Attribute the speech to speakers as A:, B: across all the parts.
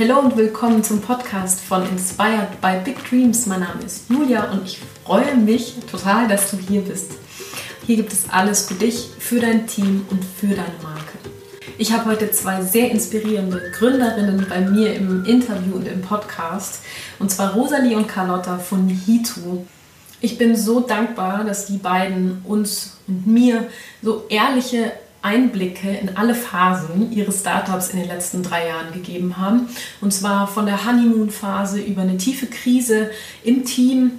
A: Hallo und willkommen zum Podcast von Inspired by Big Dreams. Mein Name ist Julia und ich freue mich total, dass du hier bist. Hier gibt es alles für dich, für dein Team und für deine Marke. Ich habe heute zwei sehr inspirierende Gründerinnen bei mir im Interview und im Podcast, und zwar Rosalie und Carlotta von Hitu. Ich bin so dankbar, dass die beiden uns und mir so ehrliche Einblicke in alle Phasen ihres Startups in den letzten drei Jahren gegeben haben. Und zwar von der Honeymoon-Phase über eine tiefe Krise im Team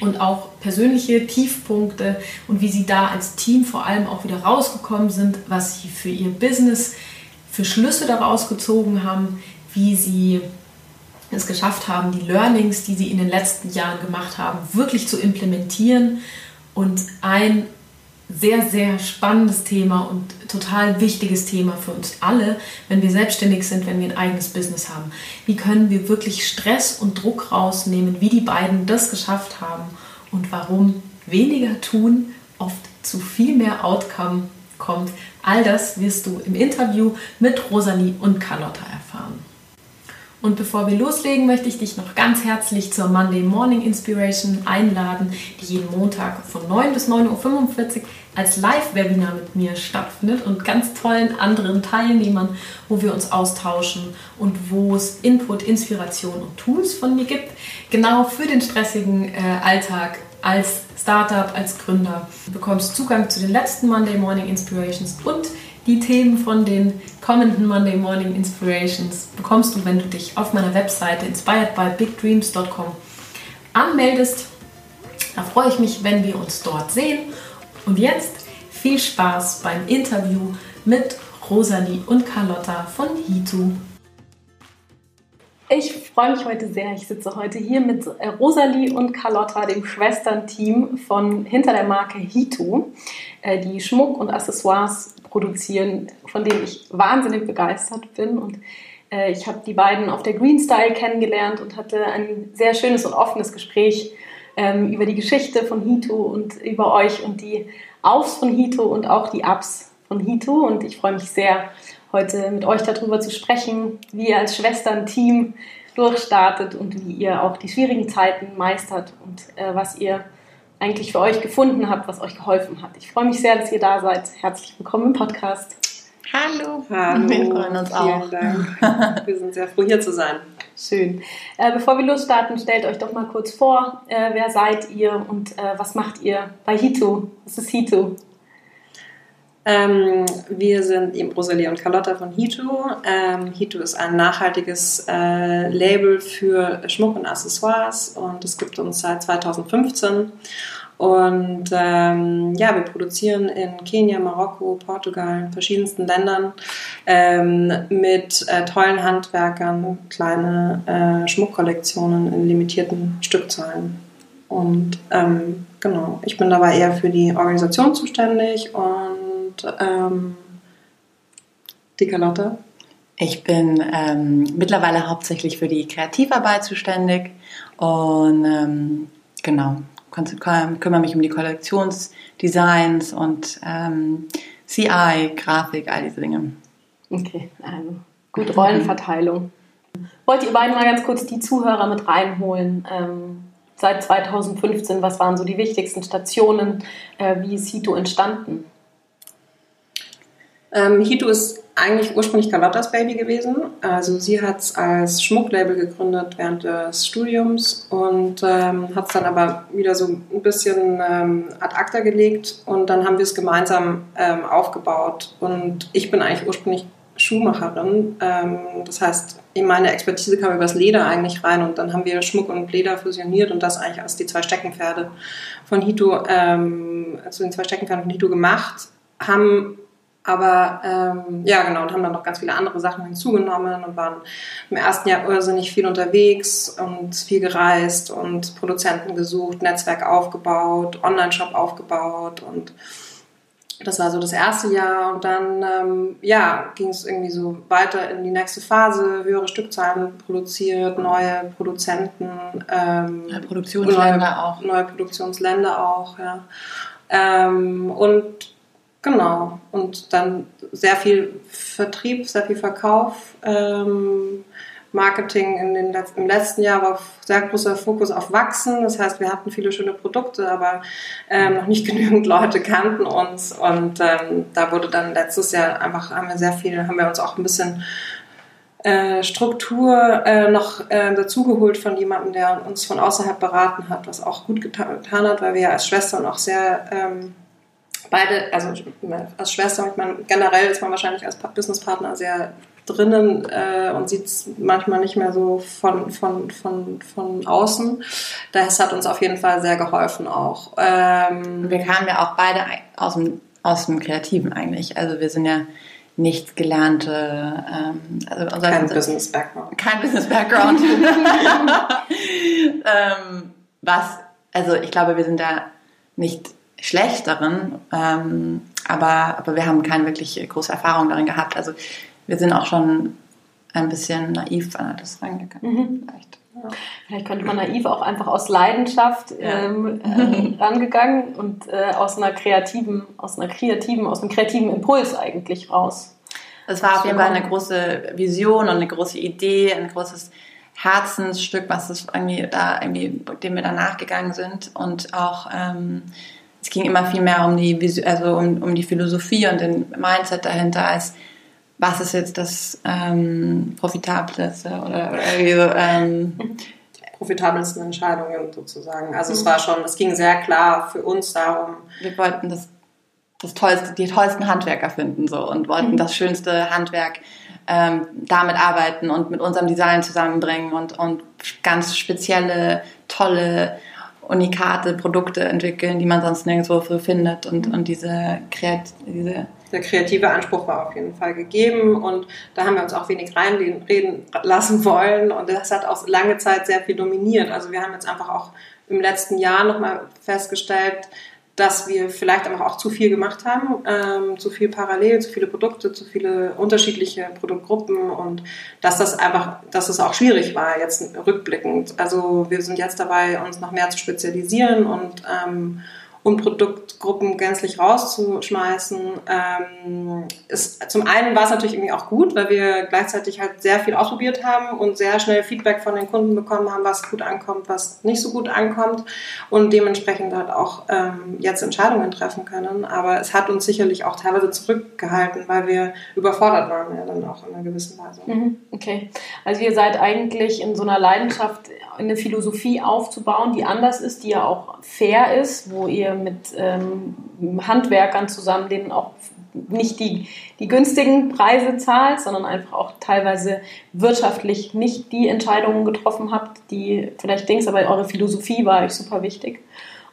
A: und auch persönliche Tiefpunkte und wie sie da als Team vor allem auch wieder rausgekommen sind, was sie für ihr Business für Schlüsse daraus gezogen haben, wie sie es geschafft haben, die Learnings, die sie in den letzten Jahren gemacht haben, wirklich zu implementieren und ein sehr, sehr spannendes Thema und total wichtiges Thema für uns alle, wenn wir selbstständig sind, wenn wir ein eigenes Business haben. Wie können wir wirklich Stress und Druck rausnehmen, wie die beiden das geschafft haben und warum weniger tun oft zu viel mehr Outcome kommt. All das wirst du im Interview mit Rosalie und Carlotta erfahren. Und bevor wir loslegen, möchte ich dich noch ganz herzlich zur Monday Morning Inspiration einladen, die jeden Montag von 9 bis 9.45 Uhr als Live-Webinar mit mir stattfindet und ganz tollen anderen Teilnehmern, wo wir uns austauschen und wo es Input, Inspiration und Tools von mir gibt, genau für den stressigen äh, Alltag als Startup, als Gründer. Du bekommst Zugang zu den letzten Monday Morning Inspirations und die Themen von den kommenden Monday Morning Inspirations bekommst du, wenn du dich auf meiner Webseite inspiredbybigdreams.com anmeldest. Da freue ich mich, wenn wir uns dort sehen. Und jetzt viel Spaß beim Interview mit Rosalie und Carlotta von Hitu. Ich freue mich heute sehr. Ich sitze heute hier mit äh, Rosalie und Carlotta, dem Schwesternteam von hinter der Marke Hitu, äh, die Schmuck und Accessoires produzieren, von denen ich wahnsinnig begeistert bin. Und äh, ich habe die beiden auf der Green Style kennengelernt und hatte ein sehr schönes und offenes Gespräch ähm, über die Geschichte von Hito und über euch und die Aufs von Hito und auch die Ups von Hito. Und ich freue mich sehr, heute mit euch darüber zu sprechen, wie ihr als Schwestern-Team durchstartet und wie ihr auch die schwierigen Zeiten meistert und äh, was ihr eigentlich für euch gefunden habt, was euch geholfen hat. Ich freue mich sehr, dass ihr da seid. Herzlich willkommen im Podcast.
B: Hallo.
C: Hallo.
B: Wir freuen uns auch.
C: Dank. Wir sind sehr froh, hier zu sein.
A: Schön. Äh, bevor wir losstarten, stellt euch doch mal kurz vor, äh, wer seid ihr und äh, was macht ihr bei Hito? Was ist Hito?
C: Ähm, wir sind eben Rosalie und Carlotta von Hito. Ähm, Hito ist ein nachhaltiges äh, Label für Schmuck und Accessoires und es gibt uns seit 2015. Und ähm, ja, wir produzieren in Kenia, Marokko, Portugal, verschiedensten Ländern ähm, mit äh, tollen Handwerkern kleine äh, Schmuckkollektionen in limitierten Stückzahlen. Und ähm, genau, ich bin dabei eher für die Organisation zuständig und ähm, die Carlotta?
B: Ich bin ähm, mittlerweile hauptsächlich für die Kreativarbeit zuständig und ähm, genau, kümmere mich um die Kollektionsdesigns und ähm, CI, Grafik, all diese Dinge.
A: Okay, also gut Rollenverteilung. Wollt ihr beiden mal ganz kurz die Zuhörer mit reinholen? Ähm, seit 2015, was waren so die wichtigsten Stationen? Äh, wie ist Hito entstanden?
C: Ähm, Hito ist eigentlich ursprünglich Carlottas Baby gewesen. Also sie hat es als Schmucklabel gegründet während des Studiums und ähm, hat es dann aber wieder so ein bisschen ähm, ad acta gelegt und dann haben wir es gemeinsam ähm, aufgebaut. Und ich bin eigentlich ursprünglich Schuhmacherin. Ähm, das heißt, in meine Expertise kam über das Leder eigentlich rein und dann haben wir Schmuck und Leder fusioniert und das eigentlich als die zwei Steckenpferde von Hito, ähm, also den zwei Steckenpferden von Hito gemacht, haben aber ähm, ja, genau, und haben dann noch ganz viele andere Sachen hinzugenommen und waren im ersten Jahr irrsinnig viel unterwegs und viel gereist und Produzenten gesucht, Netzwerk aufgebaut, Online-Shop aufgebaut und das war so das erste Jahr und dann ähm, ja, ging es irgendwie so weiter in die nächste Phase, höhere Stückzahlen produziert, neue Produzenten, ähm,
B: neue Produktionsländer
C: neue,
B: auch.
C: Neue Produktionsländer auch, ja. Ähm, und Genau. Und dann sehr viel Vertrieb, sehr viel Verkauf. Ähm, Marketing in den im letzten Jahr war sehr großer Fokus auf Wachsen. Das heißt, wir hatten viele schöne Produkte, aber ähm, noch nicht genügend Leute kannten uns. Und ähm, da wurde dann letztes Jahr einfach, haben wir sehr viel, haben wir uns auch ein bisschen äh, Struktur äh, noch äh, dazugeholt von jemandem, der uns von außerhalb beraten hat, was auch gut getan, getan hat, weil wir ja als Schwestern auch sehr ähm, beide, also als Schwester, ich meine, generell ist man wahrscheinlich als Businesspartner sehr drinnen äh, und sieht es manchmal nicht mehr so von, von, von, von außen. Das hat uns auf jeden Fall sehr geholfen auch.
B: Ähm, wir kamen ja auch beide aus dem, aus dem Kreativen eigentlich. Also wir sind ja nicht gelernte, ähm,
C: also unser, kein Business Background.
B: Kein Business Background. ähm, was, also ich glaube, wir sind da nicht schlecht darin, ähm, aber, aber wir haben keine wirklich große Erfahrung darin gehabt. Also wir sind auch schon ein bisschen naiv an das reingegangen. Mhm.
A: Vielleicht. Ja. Vielleicht könnte man naiv auch einfach aus Leidenschaft ähm, äh, rangegangen und äh, aus einer kreativen, aus einer kreativen, aus einem kreativen Impuls eigentlich raus.
B: Es war auf jeden Fall eine große Vision und eine große Idee, ein großes Herzensstück, was es irgendwie da irgendwie, dem wir da nachgegangen sind und auch ähm, es ging immer viel mehr um die, also um, um die Philosophie und den Mindset dahinter als was ist jetzt das ähm, Profitableste oder, oder irgendwie so, ähm,
C: profitabelsten Entscheidungen sozusagen. Also mhm. es war schon, es ging sehr klar für uns darum.
B: Wir wollten das, das tollste, die tollsten Handwerker finden so und wollten mhm. das schönste Handwerk ähm, damit arbeiten und mit unserem Design zusammenbringen und, und ganz spezielle, tolle unikate Produkte entwickeln, die man sonst nirgendwo findet. Und, und diese, Kreat diese
C: der kreative Anspruch war auf jeden Fall gegeben. Und da haben wir uns auch wenig reinreden lassen wollen. Und das hat auch lange Zeit sehr viel dominiert. Also wir haben jetzt einfach auch im letzten Jahr nochmal festgestellt, dass wir vielleicht einfach auch zu viel gemacht haben, ähm, zu viel parallel, zu viele Produkte, zu viele unterschiedliche Produktgruppen und dass das einfach, dass es auch schwierig war jetzt rückblickend. Also wir sind jetzt dabei, uns noch mehr zu spezialisieren und ähm, und Produktgruppen gänzlich rauszuschmeißen. Ähm, ist, zum einen war es natürlich irgendwie auch gut, weil wir gleichzeitig halt sehr viel ausprobiert haben und sehr schnell Feedback von den Kunden bekommen haben, was gut ankommt, was nicht so gut ankommt und dementsprechend halt auch ähm, jetzt Entscheidungen treffen können. Aber es hat uns sicherlich auch teilweise zurückgehalten, weil wir überfordert waren ja dann auch in einer gewissen Weise.
A: Mhm, okay, also ihr seid eigentlich in so einer Leidenschaft, eine Philosophie aufzubauen, die anders ist, die ja auch fair ist, wo ihr mit ähm, Handwerkern zusammen, denen auch nicht die, die günstigen Preise zahlt, sondern einfach auch teilweise wirtschaftlich nicht die Entscheidungen getroffen habt, die vielleicht denkst, aber eure Philosophie war euch super wichtig.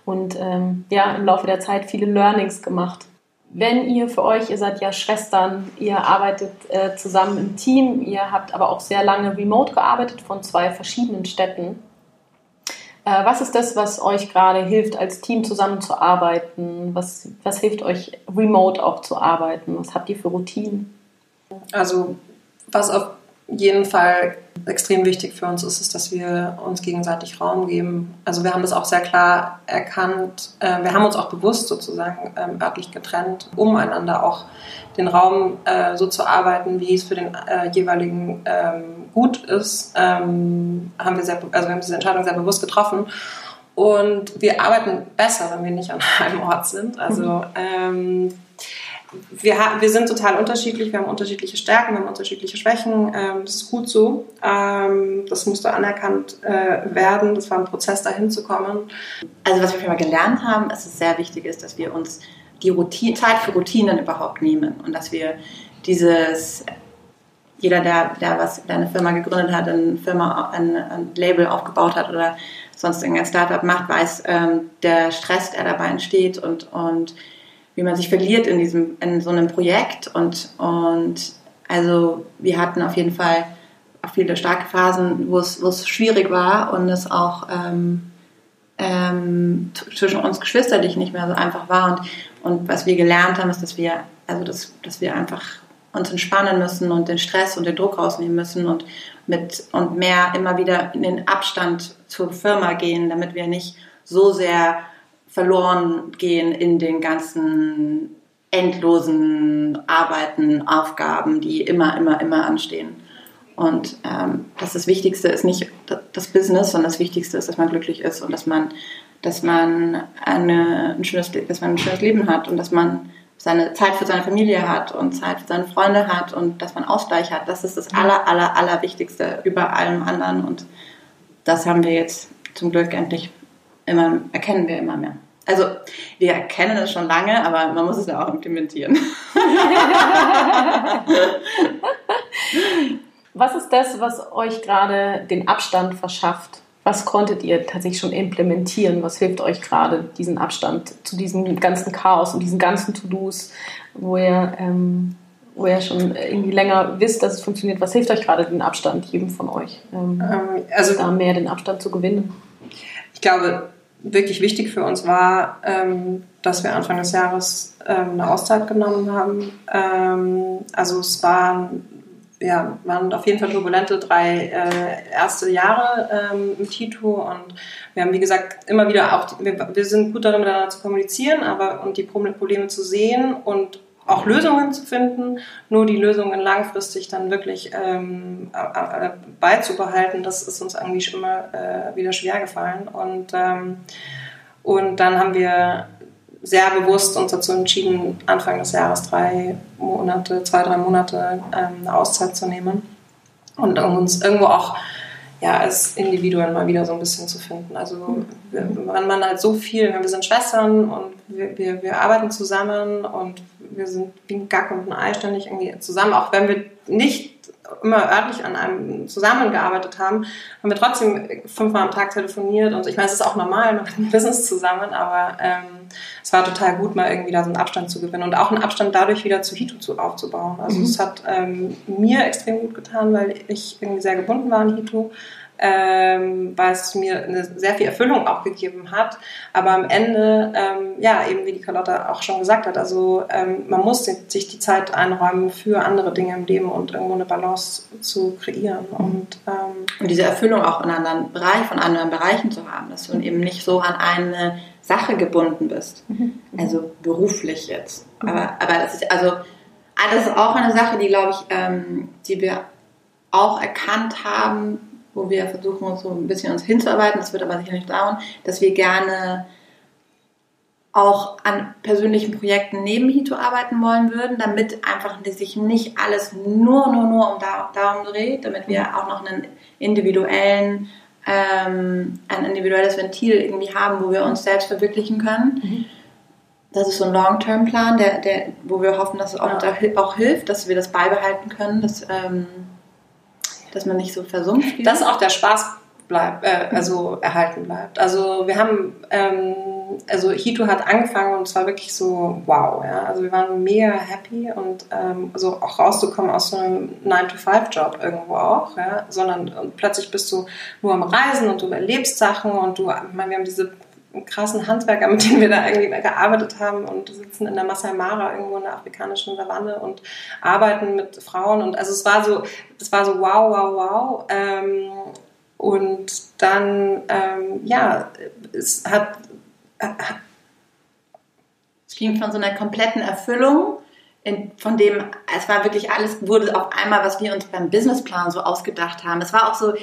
A: Und ähm, ja, im Laufe der Zeit viele Learnings gemacht. Wenn ihr für euch, ihr seid ja Schwestern, ihr arbeitet äh, zusammen im Team, ihr habt aber auch sehr lange remote gearbeitet von zwei verschiedenen Städten. Äh, was ist das, was euch gerade hilft, als Team zusammenzuarbeiten? Was, was hilft euch, remote auch zu arbeiten? Was habt ihr für Routinen?
C: Also, was auf jeden Fall extrem wichtig für uns ist, ist, dass wir uns gegenseitig Raum geben. Also wir haben das auch sehr klar erkannt. Äh, wir haben uns auch bewusst sozusagen ähm, örtlich getrennt, um einander auch den Raum äh, so zu arbeiten, wie es für den äh, jeweiligen ähm, gut ist. Ähm, haben wir sehr, also wir haben diese Entscheidung sehr bewusst getroffen. Und wir arbeiten besser, wenn wir nicht an einem Ort sind. Also ähm, wir, wir sind total unterschiedlich, wir haben unterschiedliche Stärken, wir haben unterschiedliche Schwächen. Ähm, das ist gut so. Ähm, das musste anerkannt äh, werden. Das war ein Prozess, dahin zu kommen.
B: Also was wir schon mal gelernt haben, ist, dass es sehr wichtig ist, dass wir uns die Routine, Zeit für Routinen überhaupt nehmen und dass wir dieses jeder, der, der was, der eine Firma gegründet hat, eine Firma, ein, ein Label aufgebaut hat oder sonst irgendein Startup macht, weiß, ähm, der Stress, der dabei entsteht und, und wie man sich verliert in diesem, in so einem Projekt. Und, und also wir hatten auf jeden Fall viele starke Phasen, wo es, wo es schwierig war und es auch ähm, ähm, zwischen uns geschwisterlich nicht mehr so einfach war. Und, und was wir gelernt haben, ist, dass wir, also dass, dass wir einfach uns entspannen müssen und den Stress und den Druck rausnehmen müssen und mit und mehr immer wieder in den Abstand zur Firma gehen, damit wir nicht so sehr verloren gehen in den ganzen endlosen Arbeiten, Aufgaben, die immer, immer, immer anstehen. Und ähm, dass das Wichtigste ist nicht das Business, sondern das Wichtigste ist, dass man glücklich ist und dass man, dass man eine, ein, schönes, dass man ein schönes Leben hat und dass man seine Zeit für seine Familie hat und Zeit für seine Freunde hat und dass man Ausgleich hat. Das ist das aller, aller, aller Wichtigste über allem anderen. Und das haben wir jetzt zum Glück endlich immer, erkennen wir immer mehr. Also wir erkennen es schon lange, aber man muss es ja auch implementieren.
D: was ist das, was euch gerade den Abstand verschafft? Was konntet ihr tatsächlich schon implementieren? Was hilft euch gerade, diesen Abstand zu diesem ganzen Chaos und diesen ganzen To-Dos, wo ihr, ähm, wo ihr schon irgendwie länger wisst, dass es funktioniert? Was hilft euch gerade, den Abstand, jedem von euch, ähm, ähm, also, da mehr den Abstand zu gewinnen?
C: Ich glaube, wirklich wichtig für uns war, ähm, dass wir Anfang des Jahres ähm, eine Auszeit genommen haben. Ähm, also es waren, ja, waren auf jeden Fall turbulente drei äh, erste Jahre ähm, mit Tito und wir haben, wie gesagt, immer wieder auch, wir, wir sind gut darin, miteinander zu kommunizieren aber und die Probleme zu sehen und auch Lösungen zu finden, nur die Lösungen langfristig dann wirklich ähm, äh, beizubehalten, das ist uns eigentlich immer äh, wieder schwer gefallen. Und, ähm, und dann haben wir sehr bewusst uns dazu entschieden, Anfang des Jahres drei Monate, zwei, drei Monate ähm, eine Auszeit zu nehmen und uns irgendwo auch ja, als Individuen mal wieder so ein bisschen zu finden. Also wenn man halt so viel, wir sind Schwestern und wir, wir, wir arbeiten zusammen und wir sind wie ein Gack und ein Ei ständig irgendwie zusammen, auch wenn wir nicht immer örtlich an einem zusammengearbeitet haben, haben wir trotzdem fünfmal am Tag telefoniert und ich meine, es ist auch normal, man hat ein Business zusammen, aber ähm, es war total gut, mal irgendwie da so einen Abstand zu gewinnen und auch einen Abstand dadurch wieder zu Hito zu, aufzubauen. Also mhm. es hat ähm, mir extrem gut getan, weil ich irgendwie sehr gebunden war an Hito ähm, was mir eine sehr viel Erfüllung auch gegeben hat. Aber am Ende, ähm, ja, eben wie die Carlotta auch schon gesagt hat, also ähm, man muss sich die Zeit einräumen für andere Dinge im Leben und irgendwo eine Balance zu kreieren. Und,
B: ähm, und diese Erfüllung auch in anderen Bereichen, von anderen Bereichen zu haben, dass du eben nicht so an eine Sache gebunden bist. Mhm. Also beruflich jetzt. Mhm. Aber, aber das ist also das ist auch eine Sache, die glaube ich, ähm, die wir auch erkannt haben, wo wir versuchen, uns so ein bisschen uns hinzuarbeiten. Das wird aber sicher nicht dauern, dass wir gerne auch an persönlichen Projekten neben Hito arbeiten wollen würden, damit einfach sich nicht alles nur, nur, nur um darum dreht, damit wir auch noch einen individuellen, ähm, ein individuelles Ventil irgendwie haben, wo wir uns selbst verwirklichen können. Mhm. Das ist so ein Long-Term-Plan, der, der, wo wir hoffen, dass es auch, ja. auch hilft, dass wir das beibehalten können. Dass, ähm, dass man nicht so versumpft.
C: Dass auch der Spaß bleibt, äh, also erhalten bleibt. Also wir haben, ähm, also Hito hat angefangen und es war wirklich so wow, ja. Also wir waren mega happy und ähm, so auch rauszukommen aus so einem 9-to-5-Job irgendwo auch, ja, sondern plötzlich bist du nur am Reisen und du erlebst Sachen und du, ich meine, wir haben diese krassen Handwerker, mit denen wir da irgendwie gearbeitet haben und sitzen in der Masai Mara irgendwo in der afrikanischen Savanne und arbeiten mit Frauen und also es war so, es war so wow, wow, wow. Ähm, und dann, ähm, ja, es hat,
B: es ging von so einer kompletten Erfüllung in, von dem, es war wirklich alles, wurde auf einmal, was wir uns beim Businessplan so ausgedacht haben. Es war auch so,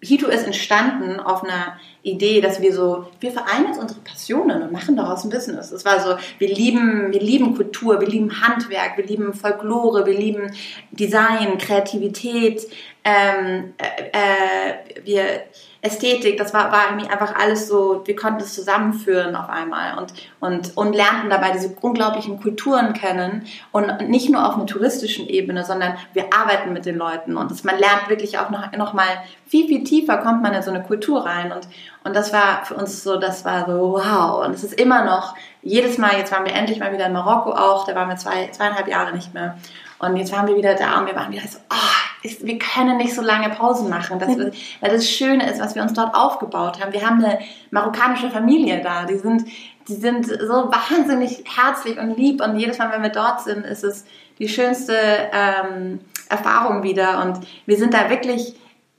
B: Hito ist entstanden auf einer Idee, dass wir so, wir vereinen jetzt unsere Passionen und machen daraus ein Business. Es war so, wir lieben, wir lieben Kultur, wir lieben Handwerk, wir lieben Folklore, wir lieben Design, Kreativität, ähm, äh, äh, wir Ästhetik, das war, war irgendwie einfach alles so, wir konnten es zusammenführen auf einmal und, und, und lernten dabei diese unglaublichen Kulturen kennen und nicht nur auf einer touristischen Ebene, sondern wir arbeiten mit den Leuten und das, man lernt wirklich auch noch, noch mal viel, viel tiefer kommt man in so eine Kultur rein und, und das war für uns so, das war so wow und es ist immer noch, jedes Mal, jetzt waren wir endlich mal wieder in Marokko auch, da waren wir zwei, zweieinhalb Jahre nicht mehr und jetzt waren wir wieder da und wir waren wieder so, oh, wir können nicht so lange Pausen machen, das, weil das Schöne ist, was wir uns dort aufgebaut haben. Wir haben eine marokkanische Familie da, die sind, die sind so wahnsinnig herzlich und lieb. Und jedes Mal, wenn wir dort sind, ist es die schönste ähm, Erfahrung wieder. Und wir sind da wirklich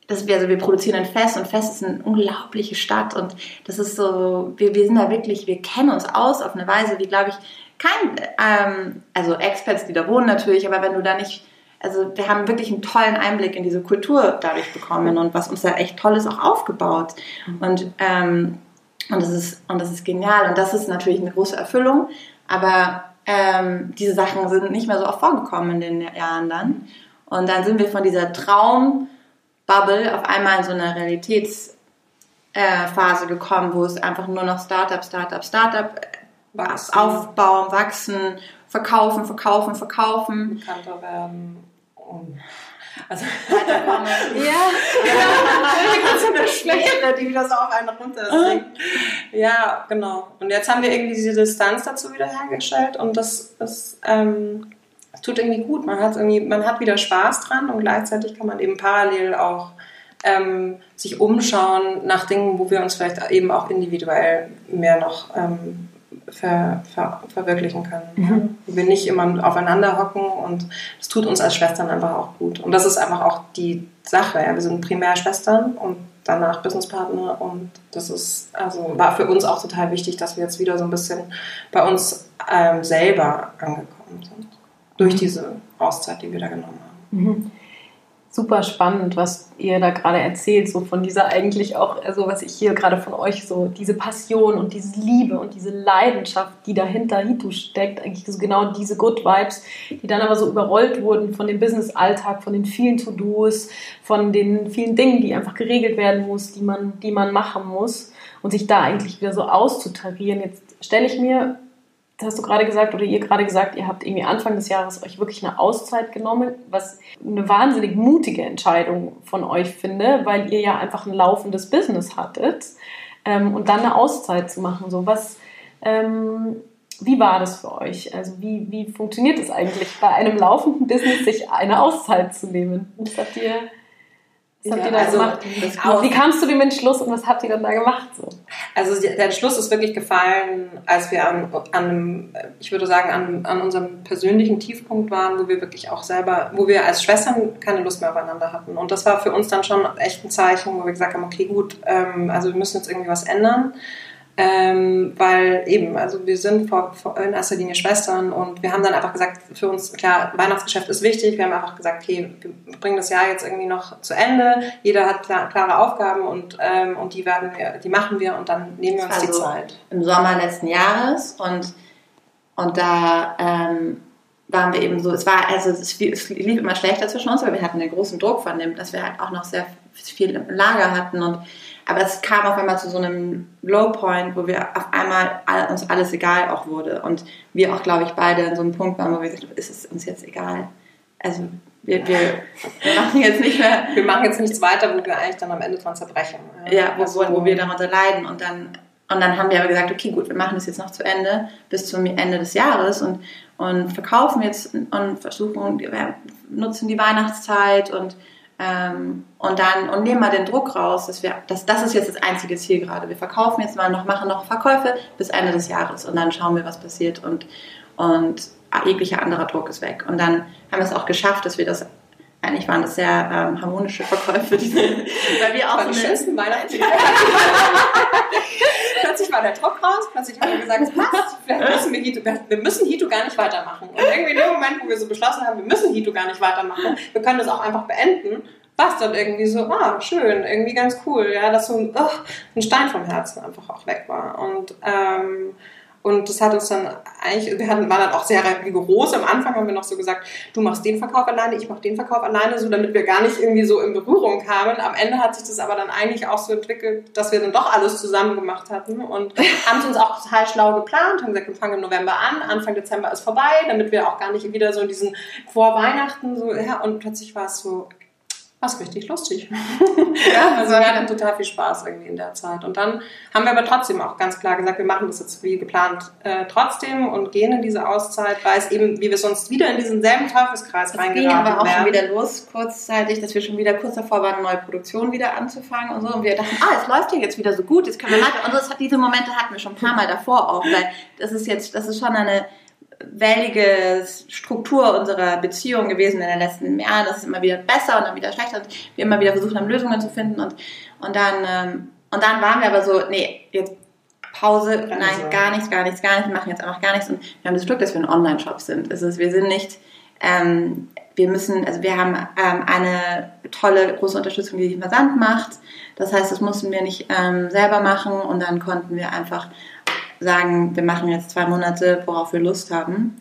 B: das wir, also wir produzieren ein Fest und Fest ist eine unglaubliche Stadt. Und das ist so, wir, wir sind da wirklich, wir kennen uns aus auf eine Weise, wie glaube ich kein, ähm, also Experts, die da wohnen natürlich, aber wenn du da nicht also wir haben wirklich einen tollen Einblick in diese Kultur dadurch bekommen und was uns da echt Tolles auch aufgebaut. Und, ähm, und, das ist, und das ist genial. Und das ist natürlich eine große Erfüllung. Aber ähm, diese Sachen sind nicht mehr so oft vorgekommen in den Jahren dann. Und dann sind wir von dieser Traumbubble auf einmal in so eine Realitätsphase äh, gekommen, wo es einfach nur noch Startup, Startup, Startup, wachsen. aufbauen, wachsen, verkaufen, verkaufen, verkaufen.
C: Bekannter werden. Und
B: also weiterkommen. ja, ja.
C: so eine Schwäche, die wieder so auf einen runter Ja, genau. Und jetzt haben wir irgendwie diese Distanz dazu wieder hergestellt und das, das ähm, tut irgendwie gut. Man hat irgendwie, man hat wieder Spaß dran und gleichzeitig kann man eben parallel auch ähm, sich umschauen nach Dingen, wo wir uns vielleicht eben auch individuell mehr noch ähm, ver, ver, verwirklichen können. Mhm. Wo wir nicht immer aufeinander hocken und das tut uns als Schwestern einfach auch gut. Und das ist einfach auch die Sache. Ja. Wir sind primär Schwestern und danach Businesspartner und das ist, also war für uns auch total wichtig, dass wir jetzt wieder so ein bisschen bei uns ähm, selber angekommen sind. Durch diese Auszeit, die wir da genommen haben. Mhm
D: super spannend, was ihr da gerade erzählt, so von dieser eigentlich auch, also was ich hier gerade von euch so, diese Passion und diese Liebe und diese Leidenschaft, die dahinter Hitu steckt, eigentlich so genau diese Good Vibes, die dann aber so überrollt wurden von dem Business-Alltag, von den vielen To-Dos, von den vielen Dingen, die einfach geregelt werden muss, die man, die man machen muss und sich da eigentlich wieder so auszutarieren. Jetzt stelle ich mir hast du gerade gesagt oder ihr gerade gesagt, ihr habt irgendwie Anfang des Jahres euch wirklich eine Auszeit genommen, was eine wahnsinnig mutige Entscheidung von euch finde, weil ihr ja einfach ein laufendes Business hattet ähm, und dann eine Auszeit zu machen. So was, ähm, wie war das für euch? Also wie, wie funktioniert es eigentlich bei einem laufenden Business, sich eine Auszeit zu nehmen? Was habt ihr was habt ihr da also, gemacht? Wie kamst du dem Entschluss und was habt ihr dann da gemacht? So?
C: Also der Entschluss ist wirklich gefallen, als wir an, an einem, ich würde sagen, an, an unserem persönlichen Tiefpunkt waren, wo wir wirklich auch selber, wo wir als Schwestern keine Lust mehr aufeinander hatten. Und das war für uns dann schon echt ein Zeichen, wo wir gesagt haben, okay, gut, ähm, also wir müssen jetzt irgendwie was ändern. Ähm, weil eben, also wir sind vor, vor in erster Linie Schwestern und wir haben dann einfach gesagt, für uns, klar, Weihnachtsgeschäft ist wichtig. Wir haben einfach gesagt, okay, wir bringen das Jahr jetzt irgendwie noch zu Ende. Jeder hat klar, klare Aufgaben und, ähm, und die werden wir, die machen wir und dann nehmen wir uns die Zeit.
B: Im Sommer letzten Jahres und, und da ähm, waren wir eben so, es war, also es, es lief immer schlechter zwischen uns, weil wir hatten den großen Druck von dem, dass wir halt auch noch sehr viel im Lager hatten und aber es kam auf einmal zu so einem Low Point, wo wir auf einmal all, uns alles egal auch wurde. Und wir auch, glaube ich, beide in so einem Punkt waren, wo wir gesagt haben, ist es uns jetzt egal? Also wir, wir, machen jetzt nicht mehr.
C: Wir machen jetzt nichts weiter, wo wir eigentlich dann am Ende dran zerbrechen.
B: Ja, wo, also, wo wir darunter leiden. Und dann, und dann haben wir aber gesagt, okay, gut, wir machen das jetzt noch zu Ende, bis zum Ende des Jahres und, und verkaufen jetzt und versuchen, nutzen die Weihnachtszeit und ähm, und dann und nehmen mal den Druck raus, dass wir, das, das ist jetzt das einzige Ziel gerade. Wir verkaufen jetzt mal noch, machen noch Verkäufe bis Ende des Jahres und dann schauen wir, was passiert und, und jeglicher anderer Druck ist weg. Und dann haben wir es auch geschafft, dass wir das eigentlich waren das sehr ähm, harmonische Verkäufe, diese,
C: weil wir auch
B: die
C: schönsten Weihnachten. plötzlich war der Druck raus, plötzlich haben wir gesagt, es passt, vielleicht müssen wir Hito, wir müssen Hito gar nicht weitermachen. Und irgendwie in dem Moment, wo wir so beschlossen haben, wir müssen Hito gar nicht weitermachen, wir können das auch einfach beenden, war es dann irgendwie so, ah, schön, irgendwie ganz cool, ja, dass so ein, oh, ein Stein vom Herzen einfach auch weg war. Und ähm, und das hat uns dann eigentlich, wir hatten, waren dann auch sehr rigoros. Am Anfang haben wir noch so gesagt, du machst den Verkauf alleine, ich mach den Verkauf alleine, so damit wir gar nicht irgendwie so in Berührung kamen. Am Ende hat sich das aber dann eigentlich auch so entwickelt, dass wir dann doch alles zusammen gemacht hatten und haben es uns auch total schlau geplant, haben gesagt, wir fangen im November an, Anfang Dezember ist vorbei, damit wir auch gar nicht wieder so in diesen vor Weihnachten so, ja, und plötzlich war es so, war richtig lustig. ja, also wir hatten total viel Spaß irgendwie in der Zeit. Und dann haben wir aber trotzdem auch ganz klar gesagt, wir machen das jetzt wie geplant äh, trotzdem und gehen in diese Auszeit, weil es eben, wie wir sonst wieder in diesen selben Teufelskreis reingeraten
B: ging aber auch werden. schon wieder los, kurzzeitig, dass wir schon wieder kurz davor waren, eine neue Produktion wieder anzufangen und so. Und wir dachten, ah, es läuft ja jetzt wieder so gut, jetzt können wir weiter. Und das diese Momente hatten wir schon ein paar Mal davor auch, weil das ist jetzt, das ist schon eine wellige Struktur unserer Beziehung gewesen in den letzten Jahren. Das ist immer wieder besser und dann wieder schlechter. Und wir immer wieder versucht haben, Lösungen zu finden. Und, und, dann, ähm, und dann waren wir aber so, nee, jetzt Pause, nein, Sorge. gar nichts, gar nichts, gar nichts. Wir machen jetzt einfach gar nichts. Und wir haben das Glück, dass wir ein Online-Shop sind. Es ist, wir sind nicht, ähm, wir müssen, also wir haben ähm, eine tolle große Unterstützung, die die Versand macht. Das heißt, das mussten wir nicht ähm, selber machen und dann konnten wir einfach sagen, wir machen jetzt zwei Monate, worauf wir Lust haben.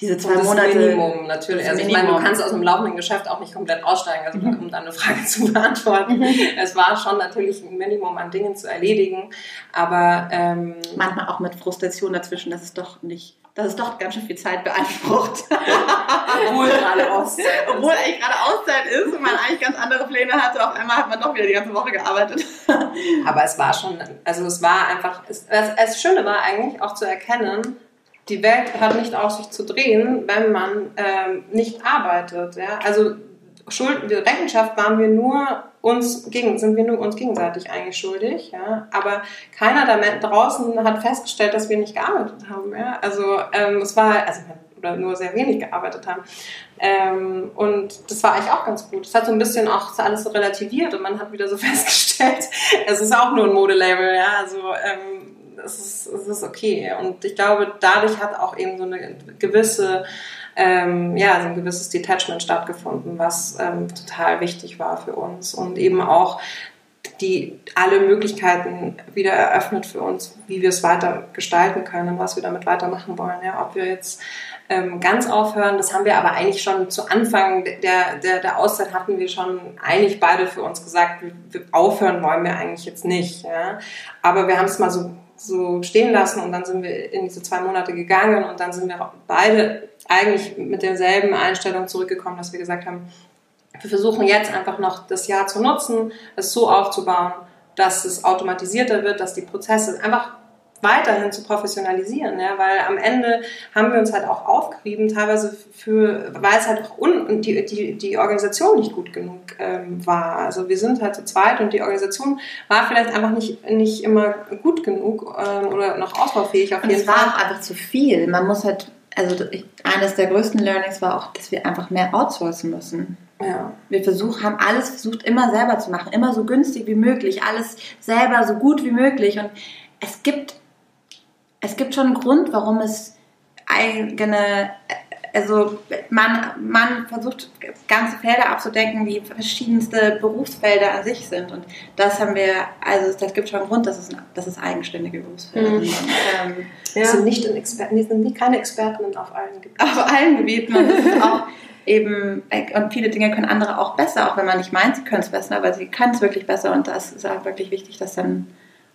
B: Diese zwei
C: das
B: Monate.
C: Minimum natürlich. Also ich meine, du kannst aus dem laufenden Geschäft auch nicht komplett aussteigen, also um deine Frage zu beantworten. Es war schon natürlich ein Minimum an Dingen zu erledigen, aber ähm,
B: manchmal auch mit Frustration dazwischen, dass es doch nicht, dass es doch ganz schön viel Zeit beansprucht.
C: obwohl gerade Auszeit ist.
B: Obwohl eigentlich gerade Auszeit ist und man eigentlich ganz andere Pläne hatte, auf einmal hat man doch wieder die ganze Woche gearbeitet.
C: aber es war schon, also es war einfach, es, das Schöne war eigentlich auch zu erkennen, die Welt hat nicht auf sich zu drehen, wenn man ähm, nicht arbeitet. Ja? Also Schuld, Rechenschaft waren wir nur uns gegen, sind wir nur uns gegenseitig eigentlich schuldig. Ja? Aber keiner da draußen hat festgestellt, dass wir nicht gearbeitet haben. Ja? Also ähm, es war, also oder nur sehr wenig gearbeitet haben. Ähm, und das war eigentlich auch ganz gut. Es hat so ein bisschen auch alles so relativiert und man hat wieder so festgestellt, es ist auch nur ein Modelabel, ja. Also ähm, es ist, es ist okay. Und ich glaube, dadurch hat auch eben so eine gewisse, ähm, ja, so ein gewisses Detachment stattgefunden, was ähm, total wichtig war für uns und eben auch die alle Möglichkeiten wieder eröffnet für uns, wie wir es weiter gestalten können, was wir damit weitermachen wollen. Ja, ob wir jetzt ähm, ganz aufhören, das haben wir aber eigentlich schon zu Anfang der, der, der Auszeit hatten wir schon eigentlich beide für uns gesagt, aufhören wollen wir eigentlich jetzt nicht. Ja. Aber wir haben es mal so so stehen lassen und dann sind wir in diese zwei Monate gegangen und dann sind wir beide eigentlich mit derselben Einstellung zurückgekommen, dass wir gesagt haben, wir versuchen jetzt einfach noch das Jahr zu nutzen, es so aufzubauen, dass es automatisierter wird, dass die Prozesse einfach weiterhin zu professionalisieren, ja, weil am Ende haben wir uns halt auch aufgerieben, teilweise für, weil es halt auch un, die, die, die Organisation nicht gut genug ähm, war. Also wir sind halt zu zweit und die Organisation war vielleicht einfach nicht, nicht immer gut genug ähm, oder noch ausbaufähig
B: auf und jeden Fall. Es war auch einfach zu viel. Man muss halt, also eines der größten Learnings war auch, dass wir einfach mehr outsourcen müssen. Ja. Wir versuchen, haben alles versucht, immer selber zu machen, immer so günstig wie möglich, alles selber so gut wie möglich und es gibt es gibt schon einen Grund, warum es eigene, also man, man versucht ganze Felder abzudecken, die verschiedenste Berufsfelder an sich sind. Und das haben wir, also das gibt schon einen Grund, dass es, dass es eigenständige Berufsfelder mhm. sind. Ähm,
C: ja. sind nicht in Experten, sind keine Experten auf allen Gebieten.
B: Auf allen Gebieten. Und auch eben, und viele Dinge können andere auch besser, auch wenn man nicht meint, sie können es besser, aber sie können es wirklich besser. Und das ist auch wirklich wichtig, dass dann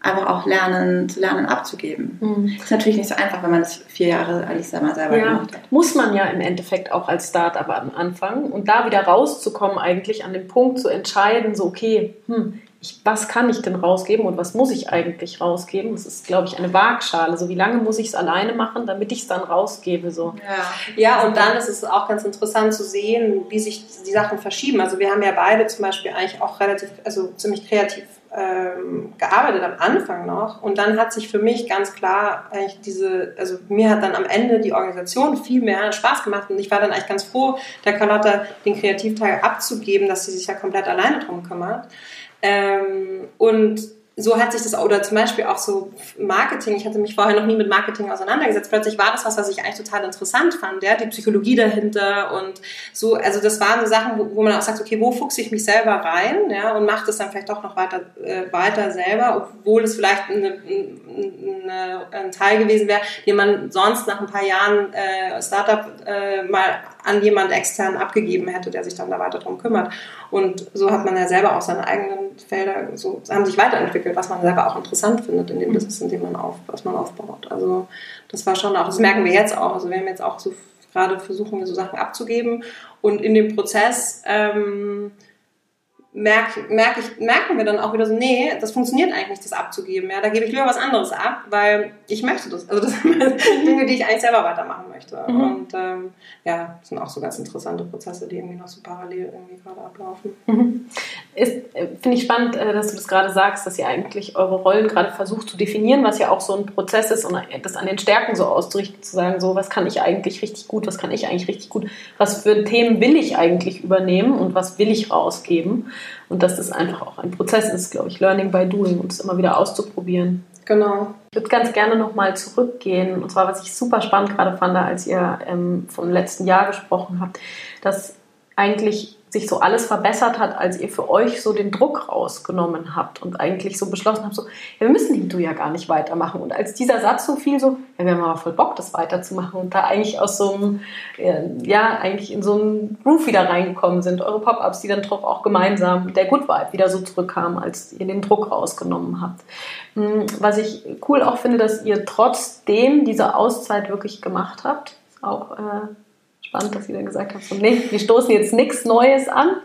B: einfach auch lernen, zu lernen abzugeben. Mhm. Ist natürlich nicht so einfach, wenn man das vier Jahre Alisa mal selber ja, gemacht hat.
D: Muss man ja im Endeffekt auch als Start-up am Anfang und da wieder rauszukommen, eigentlich an dem Punkt zu entscheiden, so okay, hm, ich, was kann ich denn rausgeben und was muss ich eigentlich rausgeben? Das ist, glaube ich, eine Waagschale. So wie lange muss ich es alleine machen, damit ich es dann rausgebe? So.
C: Ja. ja, und dann ist es auch ganz interessant zu sehen, wie sich die Sachen verschieben. Also wir haben ja beide zum Beispiel eigentlich auch relativ, also ziemlich kreativ ähm, gearbeitet am Anfang noch und dann hat sich für mich ganz klar eigentlich diese, also mir hat dann am Ende die Organisation viel mehr Spaß gemacht und ich war dann eigentlich ganz froh, der Carlotta den Kreativteil abzugeben, dass sie sich ja komplett alleine drum kümmert. Ähm, und so hat sich das, oder zum Beispiel auch so Marketing, ich hatte mich vorher noch nie mit Marketing auseinandergesetzt, plötzlich war das was, was ich eigentlich total interessant fand, ja, die Psychologie dahinter und so, also das waren so Sachen, wo, wo man auch sagt, okay, wo fuchse ich mich selber rein, ja, und mache das dann vielleicht auch noch weiter, äh, weiter selber, obwohl es vielleicht eine, eine, ein Teil gewesen wäre, den man sonst nach ein paar Jahren äh, Startup äh, mal an jemand extern abgegeben hätte, der sich dann da weiter drum kümmert. Und so hat man ja selber auch seine eigenen Felder, so haben sich weiterentwickelt, was man selber auch interessant findet in dem mhm. Business, in dem man auf, was man aufbaut. Also das war schon auch, das merken wir jetzt auch. Also wir haben jetzt auch so gerade versuchen, so Sachen abzugeben und in dem Prozess ähm, merk, merk ich, merken wir dann auch wieder so, nee, das funktioniert eigentlich nicht, das abzugeben. Ja, da gebe ich lieber was anderes ab, weil ich möchte das. Also das sind Dinge, die ich eigentlich selber weitermachen möchte. Mhm. Und ähm, ja, das sind auch so ganz interessante Prozesse, die irgendwie noch so parallel irgendwie gerade ablaufen.
D: Mhm. Äh, finde ich spannend, äh, dass du das gerade sagst, dass ihr eigentlich eure Rollen gerade versucht zu definieren, was ja auch so ein Prozess ist und das an den Stärken so auszurichten, zu sagen, so, was kann ich eigentlich richtig gut, was kann ich eigentlich richtig gut, was für Themen will ich eigentlich übernehmen und was will ich rausgeben. Und dass das einfach auch ein Prozess ist, glaube ich, Learning by Doing und es immer wieder auszuprobieren.
C: Genau.
D: Ich würde ganz gerne nochmal zurückgehen. Und zwar, was ich super spannend gerade fand, als ihr ähm, vom letzten Jahr gesprochen habt, dass
A: eigentlich sich so alles verbessert hat, als ihr für euch so den Druck rausgenommen habt und eigentlich so beschlossen habt, so, ja, wir müssen den Du ja gar nicht weitermachen. Und als dieser Satz so viel so, ja, wir haben aber voll Bock, das weiterzumachen und da eigentlich aus so einem, ja, eigentlich in so einen Groove wieder reingekommen sind, eure Pop-Ups, die dann doch auch gemeinsam der Good Vibe wieder so zurückkamen, als ihr den Druck rausgenommen habt. Hm, was ich cool auch finde, dass ihr trotzdem diese Auszeit wirklich gemacht habt, auch äh, spannend, dass Sie dann gesagt haben, so, nee, wir stoßen jetzt nichts Neues an.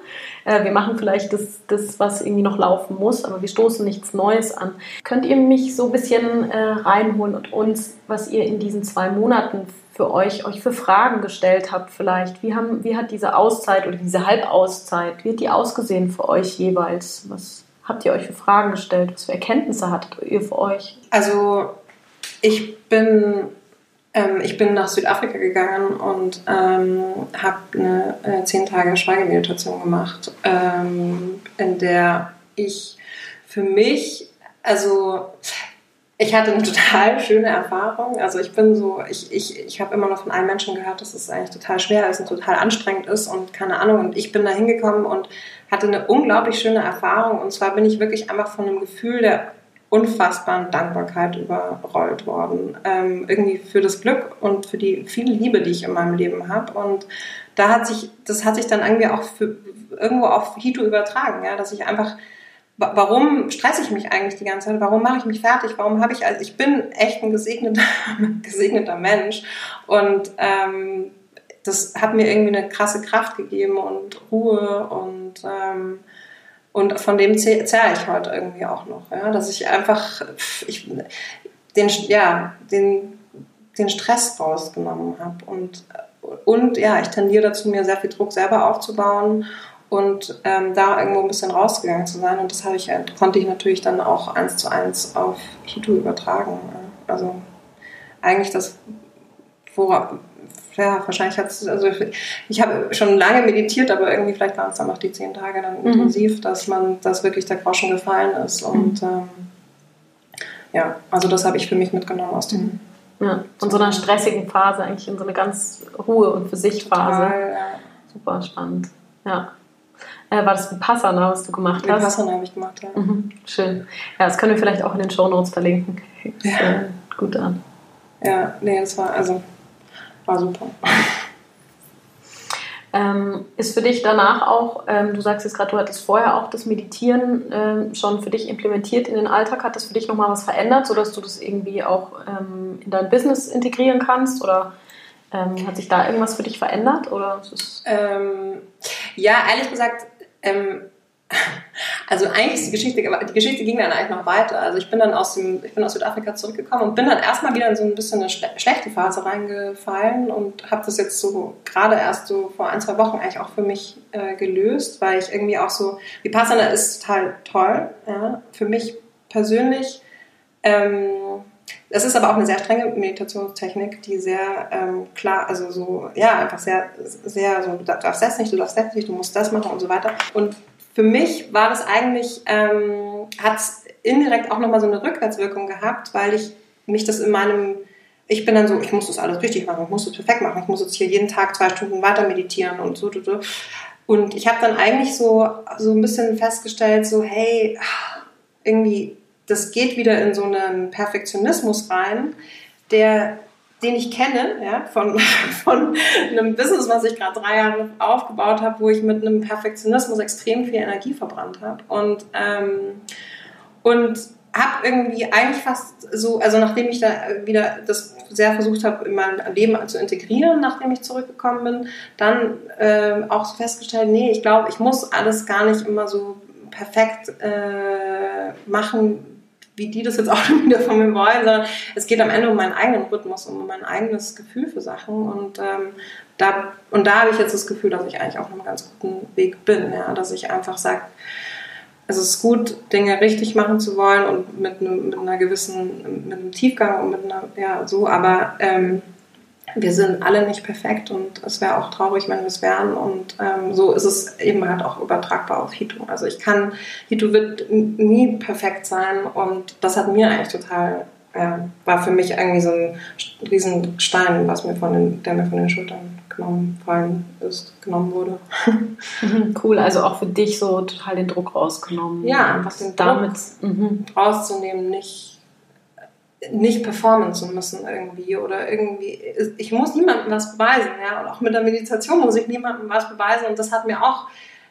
A: Äh, wir machen vielleicht das, das, was irgendwie noch laufen muss, aber wir stoßen nichts Neues an. Könnt ihr mich so ein bisschen äh, reinholen und uns, was ihr in diesen zwei Monaten für euch, euch für Fragen gestellt habt vielleicht? Wie, haben, wie hat diese Auszeit oder diese Halbauszeit, wie hat die ausgesehen für euch jeweils? Was habt ihr euch für Fragen gestellt? Was für Erkenntnisse hattet ihr für euch?
C: Also ich bin ähm, ich bin nach Südafrika gegangen und ähm, habe eine äh, zehn Tage Schweigemeditation gemacht, ähm, in der ich für mich, also ich hatte eine total schöne Erfahrung. Also ich bin so, ich, ich, ich habe immer noch von einem Menschen gehört, dass es eigentlich total schwer ist und total anstrengend ist und keine Ahnung. Und ich bin da hingekommen und hatte eine unglaublich schöne Erfahrung. Und zwar bin ich wirklich einfach von einem Gefühl der unfassbaren Dankbarkeit überrollt worden. Ähm, irgendwie für das Glück und für die viele Liebe, die ich in meinem Leben habe. Und da hat sich, das hat sich dann irgendwie auch für, irgendwo auf Hito übertragen, ja, dass ich einfach, warum stresse ich mich eigentlich die ganze Zeit? Warum mache ich mich fertig? Warum habe ich, also ich bin echt ein gesegneter, gesegneter Mensch und ähm, das hat mir irgendwie eine krasse Kraft gegeben und Ruhe und ähm, und von dem zehre ich heute irgendwie auch noch, ja? dass ich einfach ich, den, ja, den, den Stress rausgenommen habe. Und, und ja, ich tendiere dazu, mir sehr viel Druck selber aufzubauen und ähm, da irgendwo ein bisschen rausgegangen zu sein. Und das ich, konnte ich natürlich dann auch eins zu eins auf Hito übertragen. Also eigentlich das, worauf, ja, wahrscheinlich hat es, also ich habe schon lange meditiert, aber irgendwie vielleicht waren es dann auch die zehn Tage dann mhm. intensiv, dass man, dass wirklich der Groschen gefallen ist. Mhm. Und ähm, ja, also das habe ich für mich mitgenommen aus dem.
A: Ja, von so einer stressigen Phase eigentlich in so eine ganz Ruhe und für sich Phase. Total, ja. Super spannend. Ja. Äh, war das Vipassana, was du gemacht hast?
C: Vipassana habe ich gemacht, ja.
A: Mhm, schön. Ja, das können wir vielleicht auch in den Show Notes verlinken. Ja. Äh, gut an.
C: Ja, nee, das war also war super.
A: Ähm, ist für dich danach auch, ähm, du sagst jetzt gerade, du hattest vorher auch das Meditieren ähm, schon für dich implementiert in den Alltag. Hat das für dich nochmal was verändert, sodass du das irgendwie auch ähm, in dein Business integrieren kannst? Oder ähm, hat sich da irgendwas für dich verändert? Oder
C: ähm, ja, ehrlich gesagt, also eigentlich ist die Geschichte, die Geschichte ging dann eigentlich noch weiter. Also ich bin dann aus dem, ich bin aus Südafrika zurückgekommen und bin dann erstmal wieder in so ein bisschen eine schlechte Phase reingefallen und habe das jetzt so gerade erst so vor ein, zwei Wochen eigentlich auch für mich äh, gelöst, weil ich irgendwie auch so, Vipassana ist total toll, ja, für mich persönlich. Ähm, es ist aber auch eine sehr strenge Meditationstechnik, die sehr ähm, klar, also so, ja, einfach sehr, sehr so, du darfst das nicht, du darfst das nicht, du musst das machen und so weiter. Und für mich war das eigentlich, ähm, hat es indirekt auch nochmal so eine Rückwärtswirkung gehabt, weil ich mich das in meinem, ich bin dann so, ich muss das alles richtig machen, ich muss das perfekt machen, ich muss jetzt hier jeden Tag zwei Stunden weiter meditieren und so, so, so. Und ich habe dann eigentlich so, so ein bisschen festgestellt, so, hey, irgendwie, das geht wieder in so einen Perfektionismus rein, der den ich kenne, ja, von, von einem Business, was ich gerade drei Jahre aufgebaut habe, wo ich mit einem Perfektionismus extrem viel Energie verbrannt habe. Und, ähm, und habe irgendwie eigentlich fast so, also nachdem ich da wieder das sehr versucht habe, in mein Leben zu integrieren, nachdem ich zurückgekommen bin, dann äh, auch so festgestellt, nee, ich glaube, ich muss alles gar nicht immer so perfekt äh, machen, wie die das jetzt auch wieder von mir wollen, sondern es geht am Ende um meinen eigenen Rhythmus, um mein eigenes Gefühl für Sachen. Und, ähm, da, und da habe ich jetzt das Gefühl, dass ich eigentlich auf einem ganz guten Weg bin, ja? dass ich einfach sage, es ist gut, Dinge richtig machen zu wollen und mit, einem, mit einer gewissen, mit einem Tiefgang und mit einer, ja, so, aber ähm, wir sind alle nicht perfekt und es wäre auch traurig, wenn wir es wären. Und ähm, so ist es eben halt auch übertragbar auf Hito. Also ich kann, Hito wird nie perfekt sein und das hat mir eigentlich total ja, war für mich irgendwie so ein riesen Stein, was mir von den, der mir von den Schultern genommen fallen ist, genommen wurde.
A: cool, also auch für dich so total den Druck rausgenommen.
C: Ja, einfach den damit Druck mhm. rauszunehmen, nicht nicht performen zu müssen irgendwie oder irgendwie ich muss niemandem was beweisen ja und auch mit der Meditation muss ich niemandem was beweisen und das hat mir auch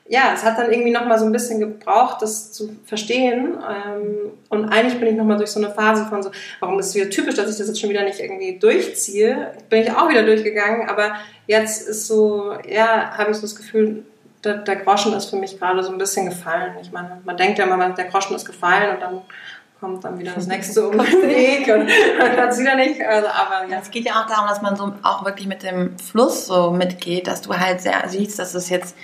C: ja, es hat dann irgendwie nochmal so ein bisschen gebraucht, das zu verstehen. Ähm, und eigentlich bin ich nochmal durch so eine Phase von so, warum ist es wieder typisch, dass ich das jetzt schon wieder nicht irgendwie durchziehe, bin ich auch wieder durchgegangen. Aber jetzt ist so, ja, habe ich so das Gefühl, der, der Groschen ist für mich gerade so ein bisschen gefallen. Ich meine, man denkt ja immer, der Groschen ist gefallen und dann kommt dann wieder das nächste um den Weg und dann hat es wieder nicht. Also, aber
B: ja. Es geht ja auch darum, dass man so auch wirklich mit dem Fluss so mitgeht, dass du halt sehr siehst, dass es jetzt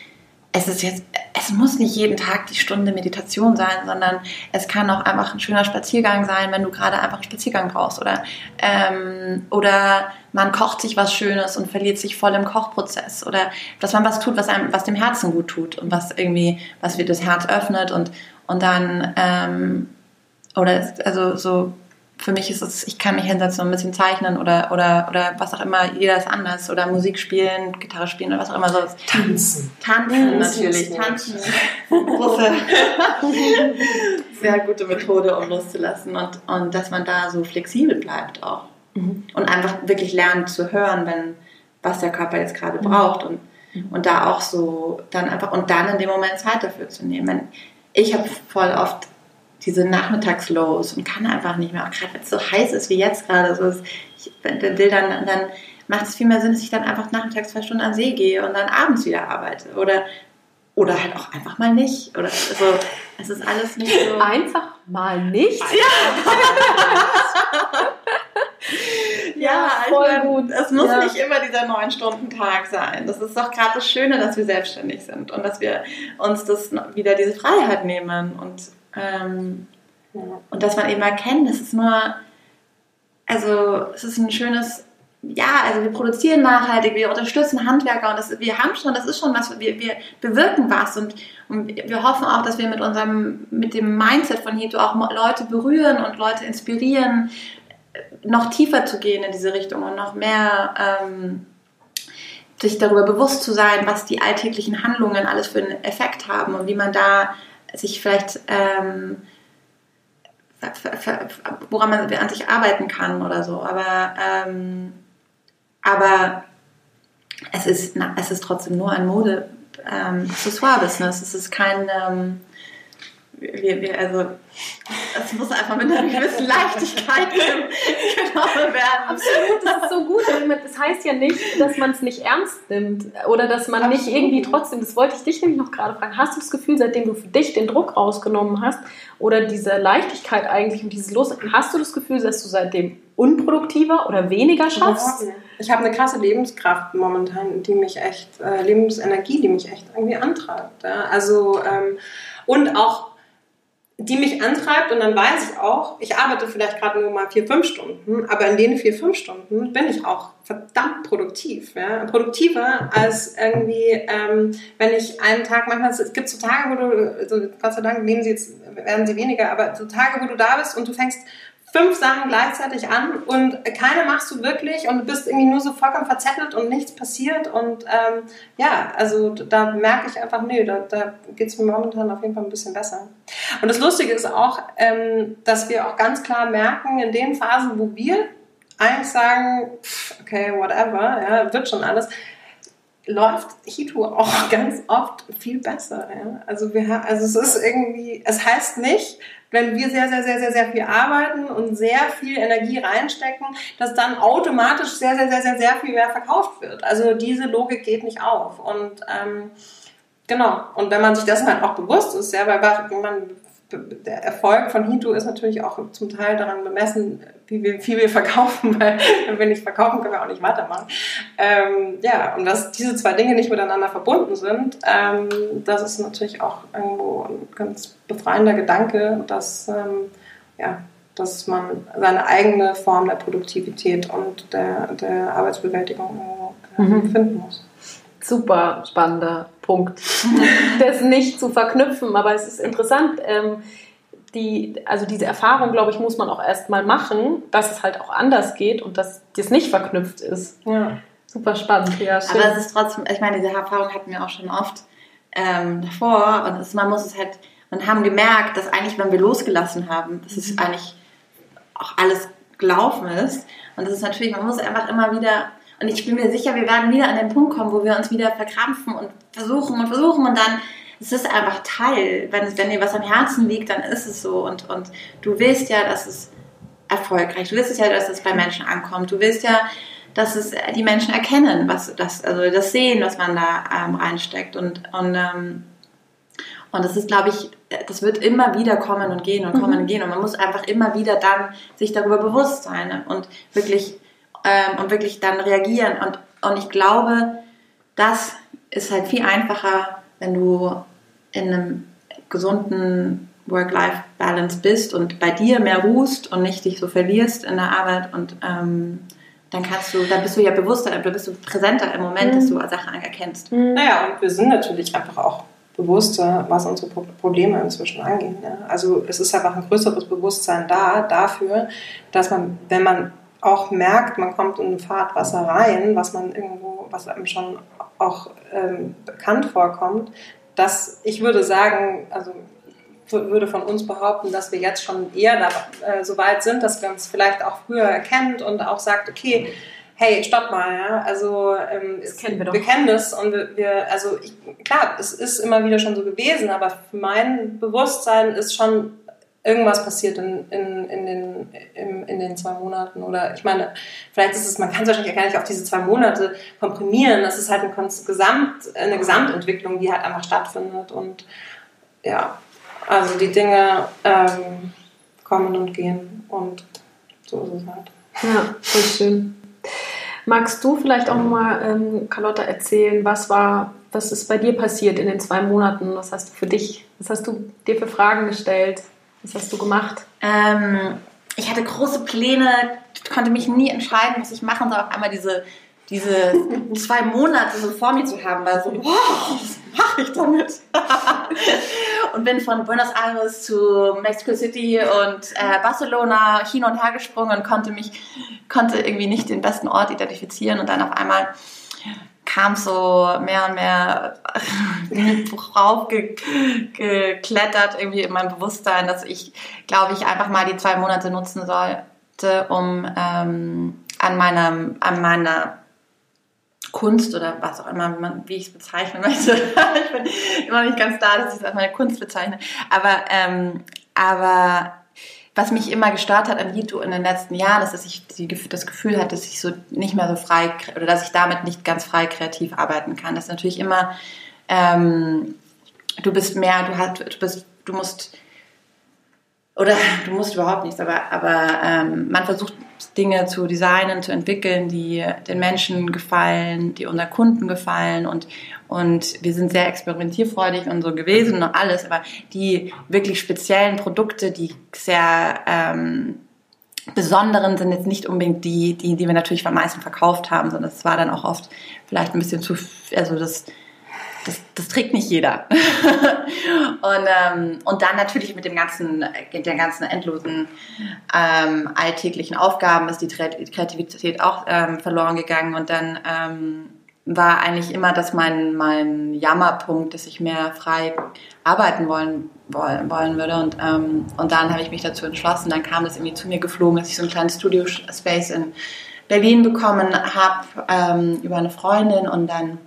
B: es ist jetzt, es muss nicht jeden Tag die Stunde Meditation sein, sondern es kann auch einfach ein schöner Spaziergang sein, wenn du gerade einfach einen Spaziergang brauchst oder ähm, oder man kocht sich was Schönes und verliert sich voll im Kochprozess oder dass man was tut, was einem, was dem Herzen gut tut und was irgendwie, was wir das Herz öffnet und und dann ähm, oder also so für mich ist es, ich kann mich hinsetzen und ein bisschen zeichnen oder, oder, oder was auch immer, jeder ist anders. Oder Musik spielen, Gitarre spielen oder was auch immer so.
C: Tanzen.
B: Tanzen, natürlich. Tanzen. Große, sehr gute Methode, um loszulassen. Und, und dass man da so flexibel bleibt auch. Mhm. Und einfach wirklich lernt zu hören, wenn, was der Körper jetzt gerade mhm. braucht. Und, mhm. und da auch so, dann einfach, und dann in dem Moment Zeit dafür zu nehmen. Ich habe voll oft diese Nachmittagslows und kann einfach nicht mehr, auch gerade wenn es so heiß ist wie jetzt gerade, so ist, ich dann, dann macht es viel mehr Sinn, dass ich dann einfach nachmittags zwei Stunden an See gehe und dann abends wieder arbeite oder oder halt auch einfach mal nicht oder also es ist alles nicht so
A: einfach mal nicht
B: ja ja, voll meine, gut. Es muss ja. nicht immer dieser neun Stunden Tag sein. Das ist doch gerade das Schöne, dass wir selbstständig sind und dass wir uns das wieder diese Freiheit nehmen und ähm, und dass man eben erkennt, das ist nur, also es ist ein schönes, ja, also wir produzieren nachhaltig, wir unterstützen Handwerker und das, wir haben schon, das ist schon was, wir, wir bewirken was und, und wir hoffen auch, dass wir mit unserem, mit dem Mindset von Hito auch Leute berühren und Leute inspirieren, noch tiefer zu gehen in diese Richtung und noch mehr ähm, sich darüber bewusst zu sein, was die alltäglichen Handlungen alles für einen Effekt haben und wie man da sich vielleicht, ähm, woran man an sich arbeiten kann oder so. Aber, ähm, aber es ist, na, es ist trotzdem nur ein Mode, ähm. Es ist kein, ähm, wir, wir, also es muss einfach mit einer gewissen Leichtigkeit genommen werden.
A: Absolut, das ist so gut. Das heißt ja nicht, dass man es nicht ernst nimmt oder dass man Absolut. nicht irgendwie trotzdem, das wollte ich dich nämlich noch gerade fragen, hast du das Gefühl, seitdem du für dich den Druck rausgenommen hast oder diese Leichtigkeit eigentlich und dieses Los, hast du das Gefühl, dass du seitdem unproduktiver oder weniger schaffst?
C: Ich habe eine krasse Lebenskraft momentan, die mich echt, äh, Lebensenergie, die mich echt irgendwie antreibt. Ja? Also, ähm, und auch die mich antreibt und dann weiß ich auch, ich arbeite vielleicht gerade nur mal vier, fünf Stunden, aber in den vier, fünf Stunden bin ich auch verdammt produktiv. Ja? Produktiver als irgendwie, ähm, wenn ich einen Tag, manchmal, es gibt so Tage, wo du, also Gott sei Dank nehmen sie jetzt, werden sie weniger, aber so Tage, wo du da bist und du fängst fünf Sachen gleichzeitig an und keine machst du wirklich und du bist irgendwie nur so vollkommen verzettelt und nichts passiert und ähm, ja, also da merke ich einfach, nee, da, da geht es mir momentan auf jeden Fall ein bisschen besser. Und das Lustige ist auch, ähm, dass wir auch ganz klar merken, in den Phasen, wo wir eigentlich sagen, okay, whatever, ja, wird schon alles, läuft Hito auch ganz oft viel besser. Ja? Also, wir, also es ist irgendwie, es heißt nicht, wenn wir sehr, sehr, sehr, sehr, sehr viel arbeiten und sehr viel Energie reinstecken, dass dann automatisch sehr, sehr, sehr, sehr, sehr viel mehr verkauft wird. Also diese Logik geht nicht auf. Und ähm, genau, und wenn man sich dessen halt auch bewusst ist, ja, weil man der Erfolg von Hito ist natürlich auch zum Teil daran bemessen, wie wir, viel wir verkaufen, weil wenn wir nicht verkaufen, können wir auch nicht weitermachen. Ähm, ja, und dass diese zwei Dinge nicht miteinander verbunden sind, ähm, das ist natürlich auch irgendwo ein ganz befreiender Gedanke, dass, ähm, ja, dass man seine eigene Form der Produktivität und der, der Arbeitsbewältigung äh, mhm. finden muss
A: super spannender Punkt, das nicht zu verknüpfen. Aber es ist interessant. Die, also diese Erfahrung, glaube ich, muss man auch erst mal machen, dass es halt auch anders geht und dass das nicht verknüpft ist.
C: Ja.
A: Super spannend, ja. Schön.
B: Aber es ist trotzdem, ich meine, diese Erfahrung hatten wir auch schon oft ähm, davor und es, man muss es halt, und haben gemerkt, dass eigentlich, wenn wir losgelassen haben, dass es eigentlich auch alles gelaufen ist. Und das ist natürlich, man muss einfach immer wieder, und ich bin mir sicher, wir werden wieder an den Punkt kommen, wo wir uns wieder verkrampfen und versuchen und versuchen und dann es ist einfach Teil. Wenn, wenn dir was am Herzen liegt, dann ist es so. Und, und du willst ja, dass es erfolgreich, du willst ja, dass es bei Menschen ankommt. Du willst ja, dass es die Menschen erkennen, was das, also das sehen, was man da ähm, reinsteckt. Und, und, ähm, und das ist, glaube ich, das wird immer wieder kommen und gehen und kommen und gehen. Und man muss einfach immer wieder dann sich darüber bewusst sein und wirklich, ähm, und wirklich dann reagieren. Und, und ich glaube, das ist halt viel einfacher, wenn du in einem gesunden Work-Life-Balance bist und bei dir mehr ruhst und nicht dich so verlierst in der Arbeit und ähm, dann kannst du, dann bist du ja bewusster, dann bist du präsenter im Moment, dass du Sachen erkennst.
C: Naja, und wir sind natürlich einfach auch bewusster, was unsere Pro- Probleme inzwischen angehen. Ne? Also es ist einfach ein größeres Bewusstsein da dafür, dass man, wenn man auch merkt, man kommt in ein Fahrtwasser rein, was man irgendwo, was einem schon auch ähm, bekannt vorkommt, dass ich würde sagen, also würde von uns behaupten, dass wir jetzt schon eher da, äh, so weit sind, dass wir uns vielleicht auch früher erkennt und auch sagt, okay, hey, stopp mal, ja, also ähm, es-
A: kennen wir doch.
C: wir kennen das und wir, wir also ich, klar, es ist immer wieder schon so gewesen, aber für mein Bewusstsein ist schon irgendwas passiert in, in, in, den, in, in den zwei Monaten. Oder ich meine, vielleicht ist es, man kann es wahrscheinlich gar nicht auf diese zwei Monate komprimieren. Das ist halt ein Konz- Gesamt, eine Gesamtentwicklung, die halt einfach stattfindet. Und ja, also die Dinge ähm, kommen und gehen. Und so ist es halt.
A: Ja, voll schön. Magst du vielleicht auch nochmal, ähm, Carlotta, erzählen, was war, was ist bei dir passiert in den zwei Monaten? Was hast du für dich, was hast du dir für Fragen gestellt? Was hast du gemacht?
B: Ähm, ich hatte große Pläne, konnte mich nie entscheiden, was ich machen soll. Auf einmal diese, diese zwei Monate so vor mir zu haben, war so, wow, was mache ich damit? und bin von Buenos Aires zu Mexico City und äh, Barcelona hin und her gesprungen und konnte mich, konnte irgendwie nicht den besten Ort identifizieren und dann auf einmal kam so mehr und mehr raufgeklettert irgendwie in mein Bewusstsein, dass ich, glaube ich, einfach mal die zwei Monate nutzen sollte, um ähm, an meiner, an meiner Kunst oder was auch immer, wie, ich es bezeichnen möchte. ich bin immer nicht ganz da, dass ich es als meine Kunst bezeichne. Aber, ähm, aber was mich immer gestört hat an Jito in den letzten Jahren, ist, dass ich die, das Gefühl hatte, dass ich so nicht mehr so frei oder dass ich damit nicht ganz frei kreativ arbeiten kann. Das ist natürlich immer, ähm, du bist mehr, du hast, du bist, du musst oder du musst überhaupt nichts, aber, aber ähm, man versucht Dinge zu designen, zu entwickeln, die den Menschen gefallen, die unseren Kunden gefallen. Und, und wir sind sehr experimentierfreudig und so gewesen und alles, aber die wirklich speziellen Produkte, die sehr ähm, besonderen sind jetzt nicht unbedingt die, die, die wir natürlich am meisten verkauft haben, sondern es war dann auch oft vielleicht ein bisschen zu, also das, das, das trägt nicht jeder. und, ähm, und dann natürlich mit dem ganzen, der ganzen endlosen ähm, alltäglichen Aufgaben ist die Kreativität auch ähm, verloren gegangen und dann ähm, war eigentlich immer das mein, mein Jammerpunkt, dass ich mehr frei arbeiten wollen, wollen, wollen würde. Und, ähm, und dann habe ich mich dazu entschlossen. Dann kam das irgendwie zu mir geflogen, dass ich so einen kleinen Studio-Space in Berlin bekommen habe ähm, über eine Freundin. Und dann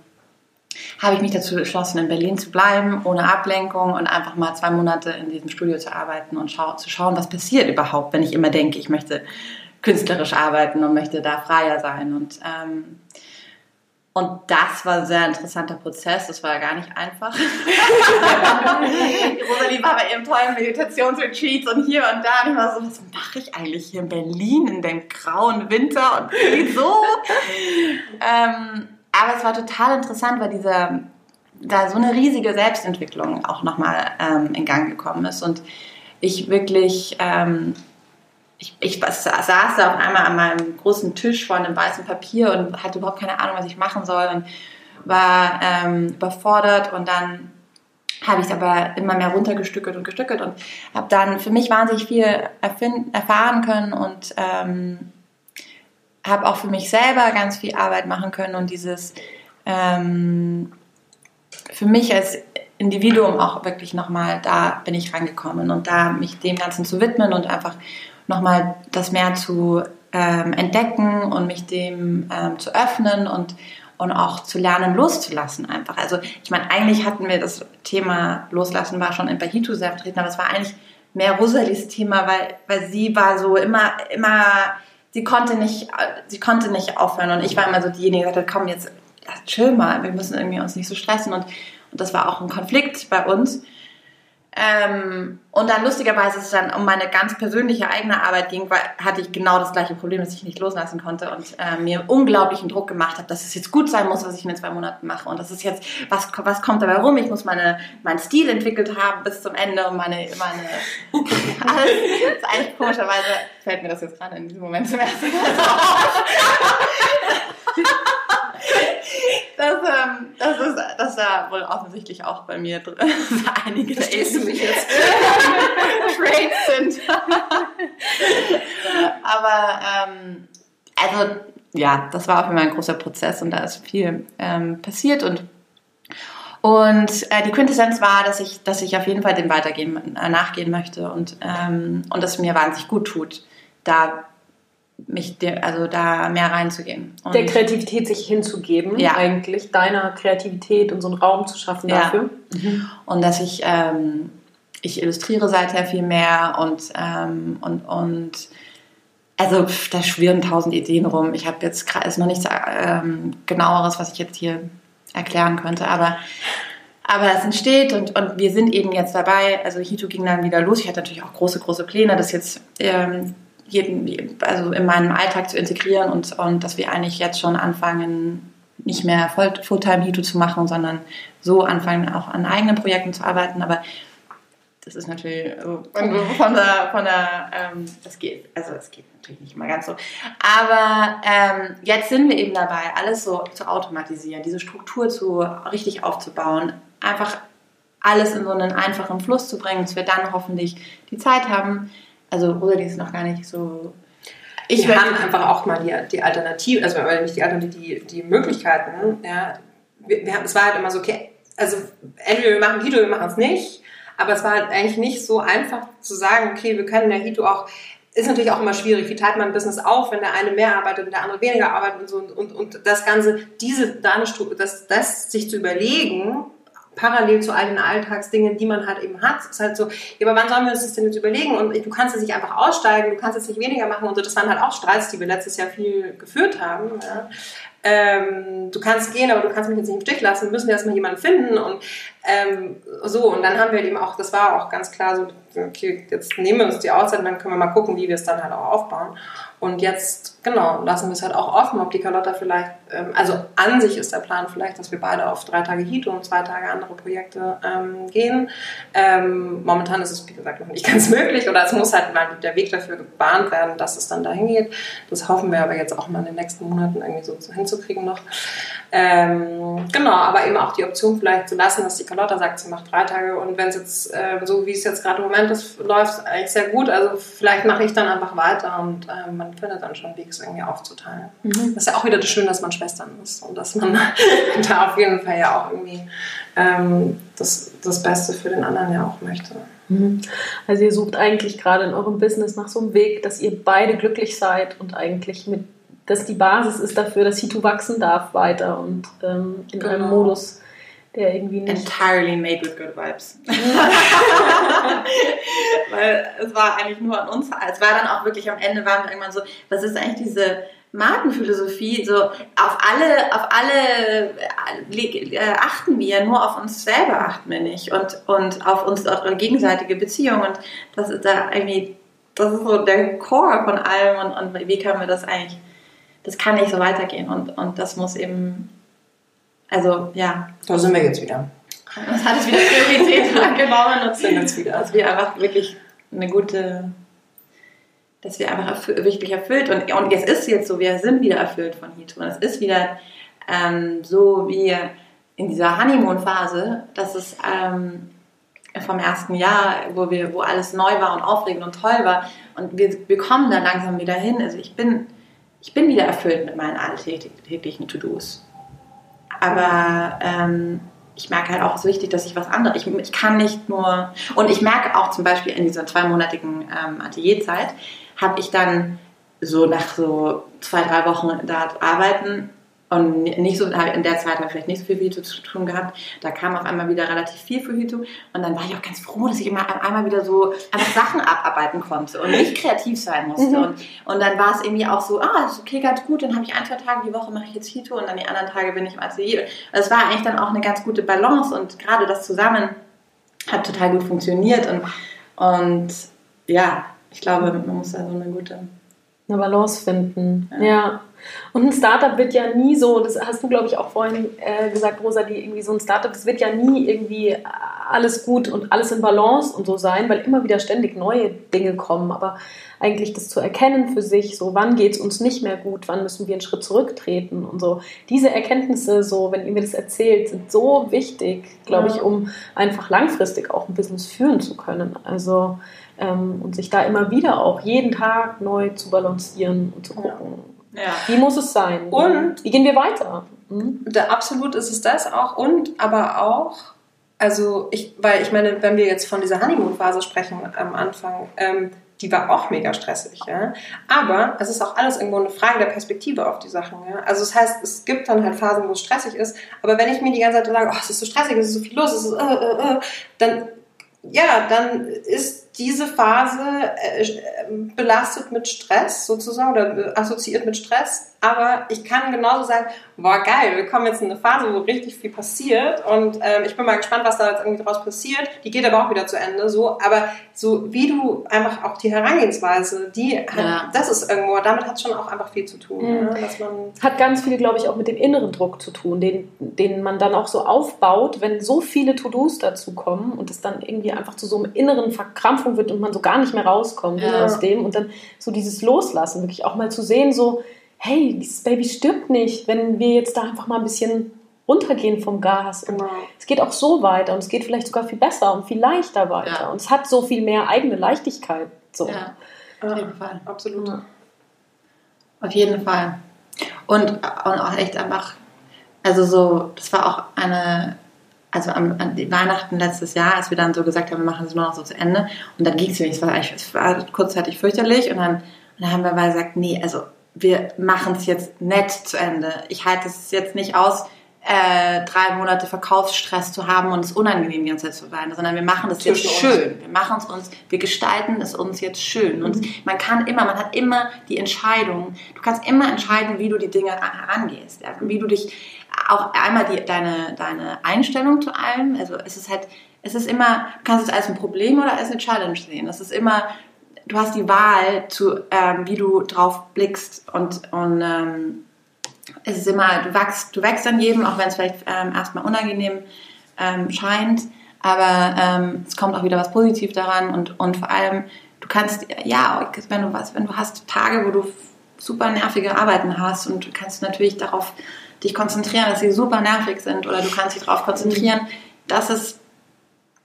B: habe ich mich dazu entschlossen, in Berlin zu bleiben, ohne Ablenkung und einfach mal zwei Monate in diesem Studio zu arbeiten und schau zu schauen, was passiert überhaupt, wenn ich immer denke, ich möchte künstlerisch arbeiten und möchte da freier sein. Und ähm, und das war ein sehr interessanter Prozess. Das war ja gar nicht einfach. Rosalie war bei ihrem tollen Meditationsretreats und hier und da. Und ich war so, was mache ich eigentlich hier in Berlin in dem grauen Winter und wieso? ähm, aber es war total interessant, weil dieser, da so eine riesige Selbstentwicklung auch nochmal ähm, in Gang gekommen ist. Und ich wirklich... Ähm, ich, ich saß da auf einmal an meinem großen Tisch vor einem weißen Papier und hatte überhaupt keine Ahnung, was ich machen soll und war ähm, überfordert und dann habe ich es aber immer mehr runtergestückelt und gestückelt und habe dann für mich wahnsinnig viel erfahren können und ähm, habe auch für mich selber ganz viel Arbeit machen können und dieses ähm, für mich als Individuum auch wirklich nochmal, da bin ich rangekommen und da mich dem Ganzen zu widmen und einfach nochmal das mehr zu ähm, entdecken und mich dem ähm, zu öffnen und, und auch zu lernen, loszulassen einfach. Also ich meine, eigentlich hatten wir das Thema Loslassen war schon in Bahito sehr vertreten, aber es war eigentlich mehr Rosalies Thema, weil, weil sie war so immer, immer, sie konnte nicht, sie konnte nicht aufhören und ich war immer so diejenige, die gesagt hat, komm jetzt, chill mal, wir müssen irgendwie uns nicht so stressen und, und das war auch ein Konflikt bei uns. Ähm, und dann lustigerweise, als es dann um meine ganz persönliche eigene Arbeit ging, war, hatte ich genau das gleiche Problem, dass ich nicht loslassen konnte und äh, mir unglaublichen Druck gemacht habe, dass es jetzt gut sein muss, was ich in den zwei Monaten mache. Und das ist jetzt, was, was kommt dabei rum? Ich muss meine, meinen Stil entwickelt haben bis zum Ende und meine, meine alles. Das ist eigentlich komischerweise fällt mir das jetzt gerade in diesem Moment zum ersten Mal das, ähm, das, ist, das da wohl offensichtlich auch bei mir drin einige
C: Verstehst du mich jetzt?
B: Traits sind. Aber ähm, also ja, das war auf jeden Fall ein großer Prozess und da ist viel ähm, passiert und und äh, die Quintessenz war, dass ich, dass ich auf jeden Fall dem weitergehen, äh, nachgehen möchte und, ähm, und dass es mir wahnsinnig gut tut, da mich de, also da mehr reinzugehen.
A: Und der Kreativität sich hinzugeben,
B: ja.
A: eigentlich, deiner Kreativität und so einen Raum zu schaffen dafür.
B: Ja. Mhm. Und dass ich, ähm, ich illustriere seither viel mehr und, ähm, und, und also da schwirren tausend Ideen rum. Ich habe jetzt gerade ist noch nichts ähm, genaueres, was ich jetzt hier erklären könnte, aber aber es entsteht und, und wir sind eben jetzt dabei. Also Hito ging dann wieder los. Ich hatte natürlich auch große, große Pläne, das jetzt ähm, jeden, also in meinem Alltag zu integrieren und, und dass wir eigentlich jetzt schon anfangen, nicht mehr Fulltime Hito zu machen, sondern so anfangen, auch an eigenen Projekten zu arbeiten. Aber das ist natürlich also von der, von der ähm, das geht, also es geht natürlich nicht mal ganz so. Aber ähm, jetzt sind wir eben dabei, alles so zu automatisieren, diese Struktur zu richtig aufzubauen, einfach alles in so einen einfachen Fluss zu bringen, dass wir dann hoffentlich die Zeit haben, also Rosalie ist noch gar nicht so.
C: Ich wir haben einfach auch mal die, die Alternative, also nicht die Alternative, die, die Möglichkeiten. Ja. Wir, wir haben, es war halt immer so, okay, also entweder wir machen Hito, wir machen es nicht. Aber es war halt eigentlich nicht so einfach zu sagen, okay, wir können der Hito auch ist natürlich auch immer schwierig. Wie teilt man ein Business auf, wenn der eine mehr arbeitet und der andere weniger arbeitet und so und, und, und das Ganze, diese, das, das sich zu überlegen, parallel zu all den Alltagsdingen, die man halt eben hat. Es ist halt so, ja, aber wann sollen wir uns das denn jetzt überlegen? Und du kannst es nicht einfach aussteigen, du kannst es nicht weniger machen und so. Das waren halt auch Streits, die wir letztes Jahr viel geführt haben. Ja. Ähm, du kannst gehen, aber du kannst mich jetzt nicht im Stich lassen, wir müssen erstmal jemanden finden und ähm, so. Und dann haben wir eben auch, das war auch ganz klar so, okay, jetzt nehmen wir uns die Auszeit und dann können wir mal gucken, wie wir es dann halt auch aufbauen. Und jetzt, genau, lassen wir es halt auch offen, ob die Carlotta vielleicht, ähm, also an sich ist der Plan vielleicht, dass wir beide auf drei Tage Hito und zwei Tage andere Projekte ähm, gehen. Ähm, momentan ist es, wie gesagt, noch nicht ganz möglich oder es muss halt mal der Weg dafür gebahnt werden, dass es dann dahin geht. Das hoffen wir aber jetzt auch mal in den nächsten Monaten irgendwie so hinzukriegen noch. Ähm, genau, aber eben auch die Option vielleicht zu lassen, dass die Carlotta sagt, sie macht drei Tage und wenn es jetzt, äh, so wie es jetzt gerade im Moment ist, läuft eigentlich sehr gut, also vielleicht mache ich dann einfach weiter und äh, man findet dann schon einen Weg, es irgendwie aufzuteilen. Mhm. Das ist ja auch wieder das Schöne, dass man Schwestern ist und dass man da auf jeden Fall ja auch irgendwie ähm, das, das Beste für den anderen ja auch möchte.
A: Mhm. Also ihr sucht eigentlich gerade in eurem Business nach so einem Weg, dass ihr beide glücklich seid und eigentlich mit dass die Basis ist dafür, dass Hitu wachsen darf weiter und ähm, in genau. einem Modus, der irgendwie nicht.
B: Entirely made with good vibes. Weil es war eigentlich nur an uns. Es war dann auch wirklich am Ende, waren wir irgendwann so, was ist eigentlich diese Markenphilosophie? So, auf alle, auf alle äh, achten wir, nur auf uns selber achten wir nicht und, und auf uns, auf gegenseitige Beziehung. Und das ist da irgendwie, das ist so der Core von allem und, und wie können wir das eigentlich das kann nicht so weitergehen und, und das muss eben, also ja.
C: Da sind wir jetzt wieder.
B: Das hat es wieder Priorität angenommen und sind jetzt wieder. Dass wir einfach wirklich eine gute, dass wir einfach erfü wirklich erfüllt und, und es ist jetzt so, wir sind wieder erfüllt von Hito und es ist wieder ähm, so wie in dieser Honeymoon-Phase, dass es, ähm, vom ersten Jahr, wo wir, wo alles neu war und aufregend und toll war. Und wir, wir kommen da langsam wieder hin. Also ich bin, ich bin wieder erfüllt mit meinen alltäglichen To-Dos. Aber ähm, ich merke halt auch, es ist wichtig, dass ich was anderes, ich, ich kann nicht nur, und ich merke auch zum Beispiel in dieser zweimonatigen ähm, Atelierzeit, habe ich dann so nach so zwei, drei Wochen da arbeiten und nicht so, in der Zeit habe ich vielleicht nicht so viel Fujitsu zu tun gehabt. Da kam auf einmal wieder relativ viel Fujitsu. Und dann war ich auch ganz froh, dass ich immer einmal wieder so einfach Sachen abarbeiten konnte und nicht kreativ sein musste. Mhm. Und, und dann war es irgendwie auch so, ah, ist okay, ganz gut. Dann habe ich ein, zwei Tage die Woche mache ich jetzt Hito und dann die anderen Tage bin ich im Atelier. Es war eigentlich dann auch eine ganz gute Balance und gerade das zusammen hat total gut funktioniert. Und, und ja, ich glaube, man muss da so eine gute
A: eine Balance finden. Ja. ja. Und ein Startup wird ja nie so, das hast du, glaube ich, auch vorhin äh, gesagt, Rosa, die irgendwie so ein Startup, das wird ja nie irgendwie alles gut und alles in Balance und so sein, weil immer wieder ständig neue Dinge kommen. Aber eigentlich das zu erkennen für sich, so wann geht es uns nicht mehr gut, wann müssen wir einen Schritt zurücktreten und so. Diese Erkenntnisse, so, wenn ihr mir das erzählt, sind so wichtig, glaube ja. ich, um einfach langfristig auch ein Business führen zu können. Also ähm, und sich da immer wieder auch jeden Tag neu zu balancieren und zu gucken. Ja. Wie muss es sein?
C: Und
A: wie gehen wir weiter?
C: Mhm. Da, absolut ist es das auch. Und aber auch, also ich, weil ich meine, wenn wir jetzt von dieser Honeymoon-Phase sprechen am Anfang, ähm, die war auch mega stressig, ja. Aber es ist auch alles irgendwo eine Frage der Perspektive auf die Sachen, ja. Also das heißt, es gibt dann halt Phasen, wo es stressig ist. Aber wenn ich mir die ganze Zeit sage, oh, es ist so stressig, es ist so viel los, es ist, äh, äh, äh, dann, ja, dann ist diese Phase äh, belastet mit Stress sozusagen oder assoziiert mit Stress, aber ich kann genauso sagen, boah geil, wir kommen jetzt in eine Phase, wo richtig viel passiert und ähm, ich bin mal gespannt, was da jetzt irgendwie draus passiert. Die geht aber auch wieder zu Ende, so, aber so wie du einfach auch die Herangehensweise, die hat, ja. das ist irgendwo, damit hat es schon auch einfach viel zu tun. Mhm.
A: Ne? Dass man hat ganz viel, glaube ich, auch mit dem inneren Druck zu tun, den, den man dann auch so aufbaut, wenn so viele To-Dos dazu kommen und es dann irgendwie einfach zu so einem inneren Verkrampfung wird und man so gar nicht mehr rauskommt ja. aus dem und dann so dieses Loslassen, wirklich auch mal zu sehen, so hey, dieses Baby stirbt nicht, wenn wir jetzt da einfach mal ein bisschen runtergehen vom Gas. Und genau. es geht auch so weiter und es geht vielleicht sogar viel besser und viel leichter weiter. Ja. Und es hat so viel mehr eigene Leichtigkeit. So.
B: Ja, auf jeden Fall. Absolut. Ja. Auf jeden Fall. Und, und auch echt einfach, also so, das war auch eine, also am, an die Weihnachten letztes Jahr, als wir dann so gesagt haben, wir machen es nur noch so zu Ende. Und dann ging es mir, es war, es war kurzzeitig fürchterlich und dann, und dann haben wir mal gesagt, nee, also wir machen es jetzt nett zu Ende. Ich halte es jetzt nicht aus, äh, drei Monate Verkaufsstress zu haben und es unangenehm die ganze Zeit zu sein, sondern wir machen das jetzt schön. Wir machen es uns, wir gestalten es uns jetzt schön. Und mhm. man kann immer, man hat immer die Entscheidung. Du kannst immer entscheiden, wie du die Dinge herangehst, ja? wie du dich auch einmal die, deine, deine Einstellung zu allem. Also es ist halt, es ist immer, du kannst es als ein Problem oder als eine Challenge sehen. Es ist immer du hast die Wahl, zu, ähm, wie du drauf blickst und, und ähm, es ist immer, du wächst, du wächst an jedem, auch wenn es vielleicht ähm, erstmal unangenehm ähm, scheint, aber ähm, es kommt auch wieder was Positives daran und, und vor allem, du kannst, ja, wenn du was, wenn du hast Tage, wo du super nervige Arbeiten hast und du kannst natürlich darauf dich konzentrieren, dass sie super nervig sind oder du kannst dich darauf konzentrieren, dass es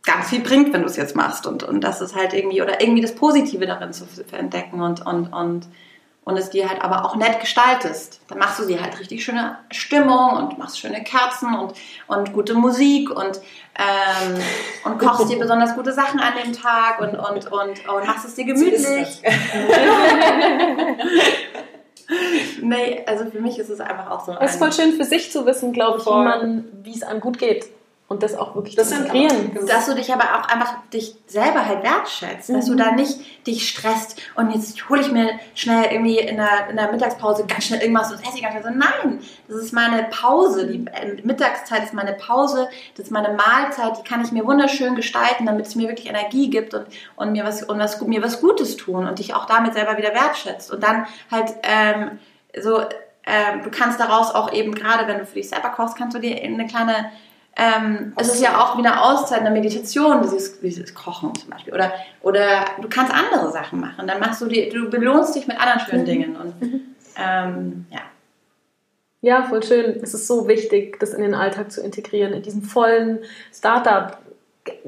B: ganz viel bringt, wenn du es jetzt machst und, und das ist halt irgendwie oder irgendwie das Positive darin zu entdecken und, und, und, und es dir halt aber auch nett gestaltest. Dann machst du dir halt richtig schöne Stimmung und machst schöne Kerzen und, und gute Musik und, ähm, und kochst dir besonders gute Sachen an dem Tag und, und, und, und machst es dir gemütlich. nee, also für mich ist es einfach auch so.
A: Es ist voll schön für sich zu wissen, glaube ich, wie man, wie es einem gut geht und das auch wirklich
B: das zu integrieren. Dass du dich aber auch einfach dich selber halt wertschätzt, mhm. dass du mhm. da nicht dich stresst und jetzt hole ich mir schnell irgendwie in der, in der Mittagspause ganz schnell irgendwas und esse ich ganz schnell so. Nein, das ist meine Pause. Die äh, Mittagszeit ist meine Pause, das ist meine Mahlzeit, die kann ich mir wunderschön gestalten, damit es mir wirklich Energie gibt und, und, mir, was, und was, mir was Gutes tun und dich auch damit selber wieder wertschätzt. Und dann halt ähm, so, ähm, du kannst daraus auch eben, gerade wenn du für dich selber kochst, kannst du dir eine kleine ähm, es ist ja auch wie eine Auszeit, eine Meditation, dieses, dieses Kochen zum Beispiel. Oder, oder du kannst andere Sachen machen. Dann machst du die, du belohnst dich mit anderen schönen mhm. Dingen. Und ähm, ja.
A: Ja, voll schön. Es ist so wichtig, das in den Alltag zu integrieren, in diesen vollen Startup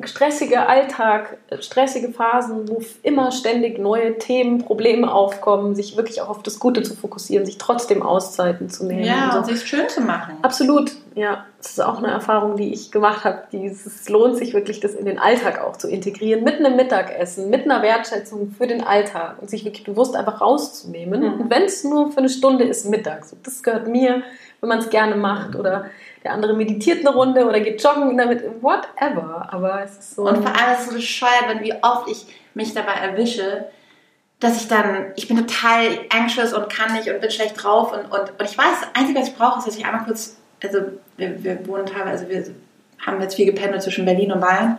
A: stressige Alltag, stressige Phasen, wo immer ständig neue Themen, Probleme aufkommen, sich wirklich auch auf das Gute zu fokussieren, sich trotzdem Auszeiten zu nehmen.
B: Ja,
A: und
B: und
A: so.
B: sich schön zu machen.
A: Absolut, ja. Das ist auch eine Erfahrung, die ich gemacht habe. Es lohnt sich wirklich, das in den Alltag auch zu integrieren, mit einem Mittagessen, mit einer Wertschätzung für den Alltag und sich wirklich bewusst einfach rauszunehmen.
C: Mhm.
A: Und wenn es nur für eine Stunde ist, mittags. Das gehört mir, wenn man es gerne macht. Oder der andere meditiert eine Runde oder geht joggen damit, whatever. Aber es ist so.
B: Und vor allem ist es so bescheuert, wenn wie oft ich mich dabei erwische, dass ich dann, ich bin total anxious und kann nicht und bin schlecht drauf und, und, und ich weiß, das Einzige, was ich brauche, ist, dass ich einmal kurz, also wir, wir wohnen teilweise, wir haben jetzt viel gependelt zwischen Berlin und Bayern.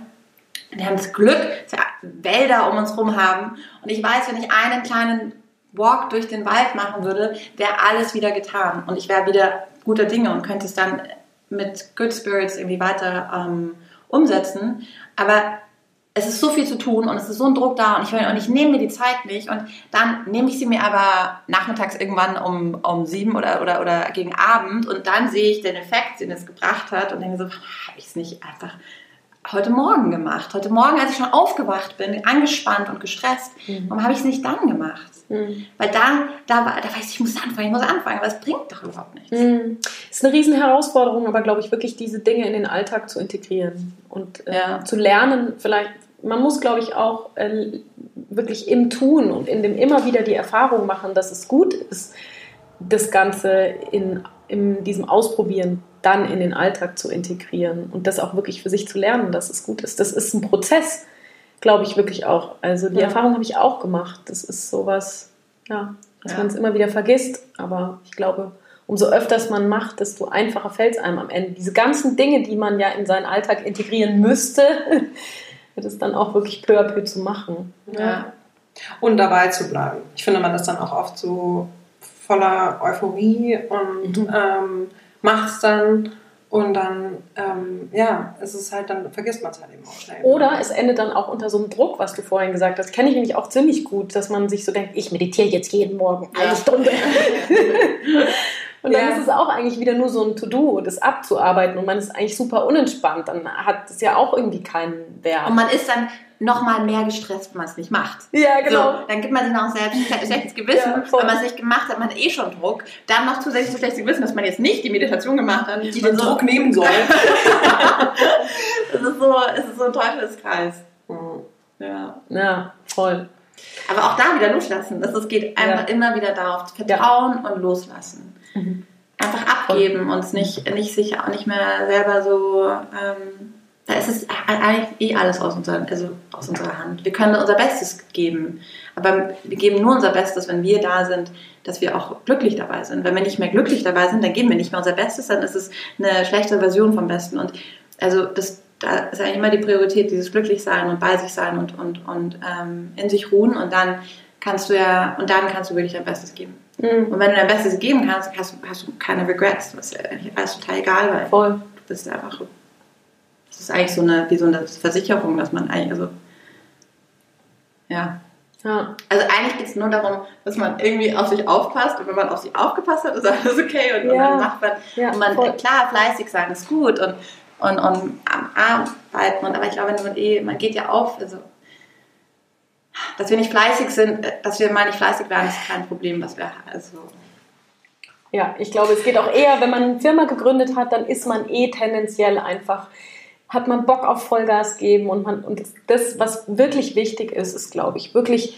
B: Wir haben das Glück, dass wir Wälder um uns rum haben und ich weiß, wenn ich einen kleinen Walk durch den Wald machen würde, wäre alles wieder getan und ich wäre wieder guter Dinge und könnte es dann mit Good Spirits irgendwie weiter ähm, umsetzen. Aber es ist so viel zu tun und es ist so ein Druck da und ich, und ich nehme mir die Zeit nicht und dann nehme ich sie mir aber nachmittags irgendwann um, um sieben oder, oder, oder gegen Abend und dann sehe ich den Effekt, den es gebracht hat und denke so, habe ich es nicht einfach heute Morgen gemacht? Heute Morgen, als ich schon aufgewacht bin, angespannt und gestresst, warum habe ich es nicht dann gemacht?
A: Mhm.
B: Weil da, war, da weiß ich, ich muss anfangen, ich muss anfangen, aber es bringt doch überhaupt nichts.
A: Mhm. ist eine riesen Herausforderung, aber glaube ich wirklich diese Dinge in den Alltag zu integrieren und äh,
B: Ja.
A: zu lernen. Vielleicht, man muss glaube ich auch äh, wirklich im Tun und in dem immer wieder die Erfahrung machen, dass es gut ist, das Ganze in, in diesem Ausprobieren dann in den Alltag zu integrieren und das auch wirklich für sich zu lernen, dass es gut ist. Das ist ein Prozess, glaube ich wirklich auch. Also die
B: Ja.
A: Erfahrung habe ich auch gemacht. Das ist sowas, ja, dass
B: Ja.
A: man es immer wieder vergisst. Aber ich glaube, umso öfters man macht, desto einfacher fällt es einem am Ende. Diese ganzen Dinge, die man ja in seinen Alltag integrieren müsste, es dann auch wirklich peu à peu zu machen.
B: Ja.
C: Und dabei zu bleiben. Ich finde, man ist dann auch oft so voller Euphorie und
A: Mhm.
C: ähm, macht es dann und dann, ähm, ja, es ist halt, dann vergisst man es halt eben auch schnell.
A: Oder es endet dann auch unter so einem Druck, was du vorhin gesagt hast. Kenne ich nämlich auch ziemlich gut, dass man sich so denkt, ich meditiere jetzt jeden Morgen eine
B: Ja.
A: Stunde. Und dann
C: Ja.
A: ist es auch eigentlich wieder nur so ein To-Do, das abzuarbeiten und man ist eigentlich super unentspannt. Dann hat es ja auch irgendwie keinen Wert.
B: Und man ist dann nochmal mehr gestresst, wenn man es nicht macht.
A: ja, genau.
B: So, dann gibt man sich noch selbst ein schlechtes Gewissen,
A: Ja, voll.
B: weil man es nicht gemacht hat, man hat eh schon Druck. Dann noch zusätzlich so schlechtes Gewissen, dass man jetzt nicht die Meditation gemacht hat.
C: die den
B: so,
C: Druck nehmen soll.
B: Es ist so, es ist so ein Teufelskreis.
C: Mhm.
B: Ja.
A: Ja, voll.
B: Aber auch da wieder loslassen. Das, es geht einfach
A: Ja.
B: immer wieder darauf. Vertrauen und loslassen.
A: Mhm.
B: Einfach abgeben und es nicht, nicht sich auch nicht mehr selber so. Ähm, da ist es eigentlich eh alles aus, unserer, also aus unserer Hand. Wir können unser Bestes geben. Aber wir geben nur unser Bestes, wenn wir da sind, dass wir auch glücklich dabei sind. Wenn wir nicht mehr glücklich dabei sind, dann geben wir nicht mehr unser Bestes, dann ist es eine schlechte Version vom Besten. Und also das, da ist eigentlich immer die Priorität, dieses Glücklichsein und bei sich sein und, und, und ähm, in sich ruhen. Und dann kannst du ja, und dann kannst du wirklich dein Bestes geben.
A: Mhm.
B: Und wenn du dein Bestes geben kannst, hast, du- hast du keine Regrets. Das ist eigentlich alles total egal, weil
A: Voll.
B: du bist einfach. Das ist eigentlich so eine, wie so eine Versicherung, dass man eigentlich, also. Ja.
A: Ja.
B: Also eigentlich geht es nur darum, dass man irgendwie auf sich aufpasst und wenn man auf sich aufgepasst hat, ist alles okay und, und
A: Ja.
B: dann macht man,
A: Ja,
B: und man
A: voll.
B: klar, fleißig sein ist gut und, und, und am Arbeiten und aber ich glaube, wenn man eh, man geht ja auf, also dass wir nicht fleißig sind, äh, dass wir mal nicht fleißig werden, ist kein Problem, was wir also.
A: Ja, ich glaube, es geht auch eher, wenn man eine Firma gegründet hat, dann ist man eh tendenziell einfach, hat man Bock auf Vollgas geben und man und das, was wirklich wichtig ist, ist, glaube ich, wirklich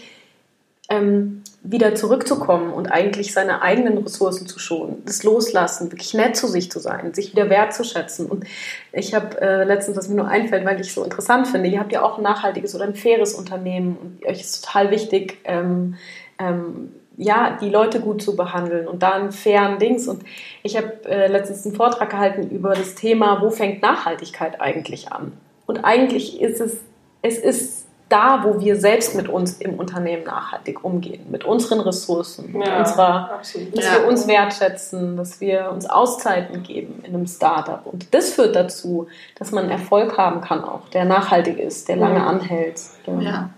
A: ähm, wieder zurückzukommen und eigentlich seine eigenen Ressourcen zu schonen, das Loslassen, wirklich nett zu sich zu sein, sich wieder wertzuschätzen. Und ich habe äh, letztens, was mir nur einfällt, weil ich es so interessant finde, ihr habt ja auch ein nachhaltiges oder ein faires Unternehmen und euch ist total wichtig, ähm, ähm, ja, die Leute gut zu behandeln und da einen fairen Dings. Und ich habe äh, letztens einen Vortrag gehalten über das Thema, wo fängt Nachhaltigkeit eigentlich an? Und eigentlich ist es, es ist da, wo wir selbst mit uns im Unternehmen nachhaltig umgehen, mit unseren Ressourcen, mit
C: Ja,
A: unserer,
C: absolut.
A: dass
B: Ja.
A: wir uns wertschätzen, dass wir uns Auszeiten geben in einem Startup. Und das führt dazu, dass man Erfolg haben kann auch, der nachhaltig ist, der lange
C: Mhm.
A: anhält, der,
B: ja.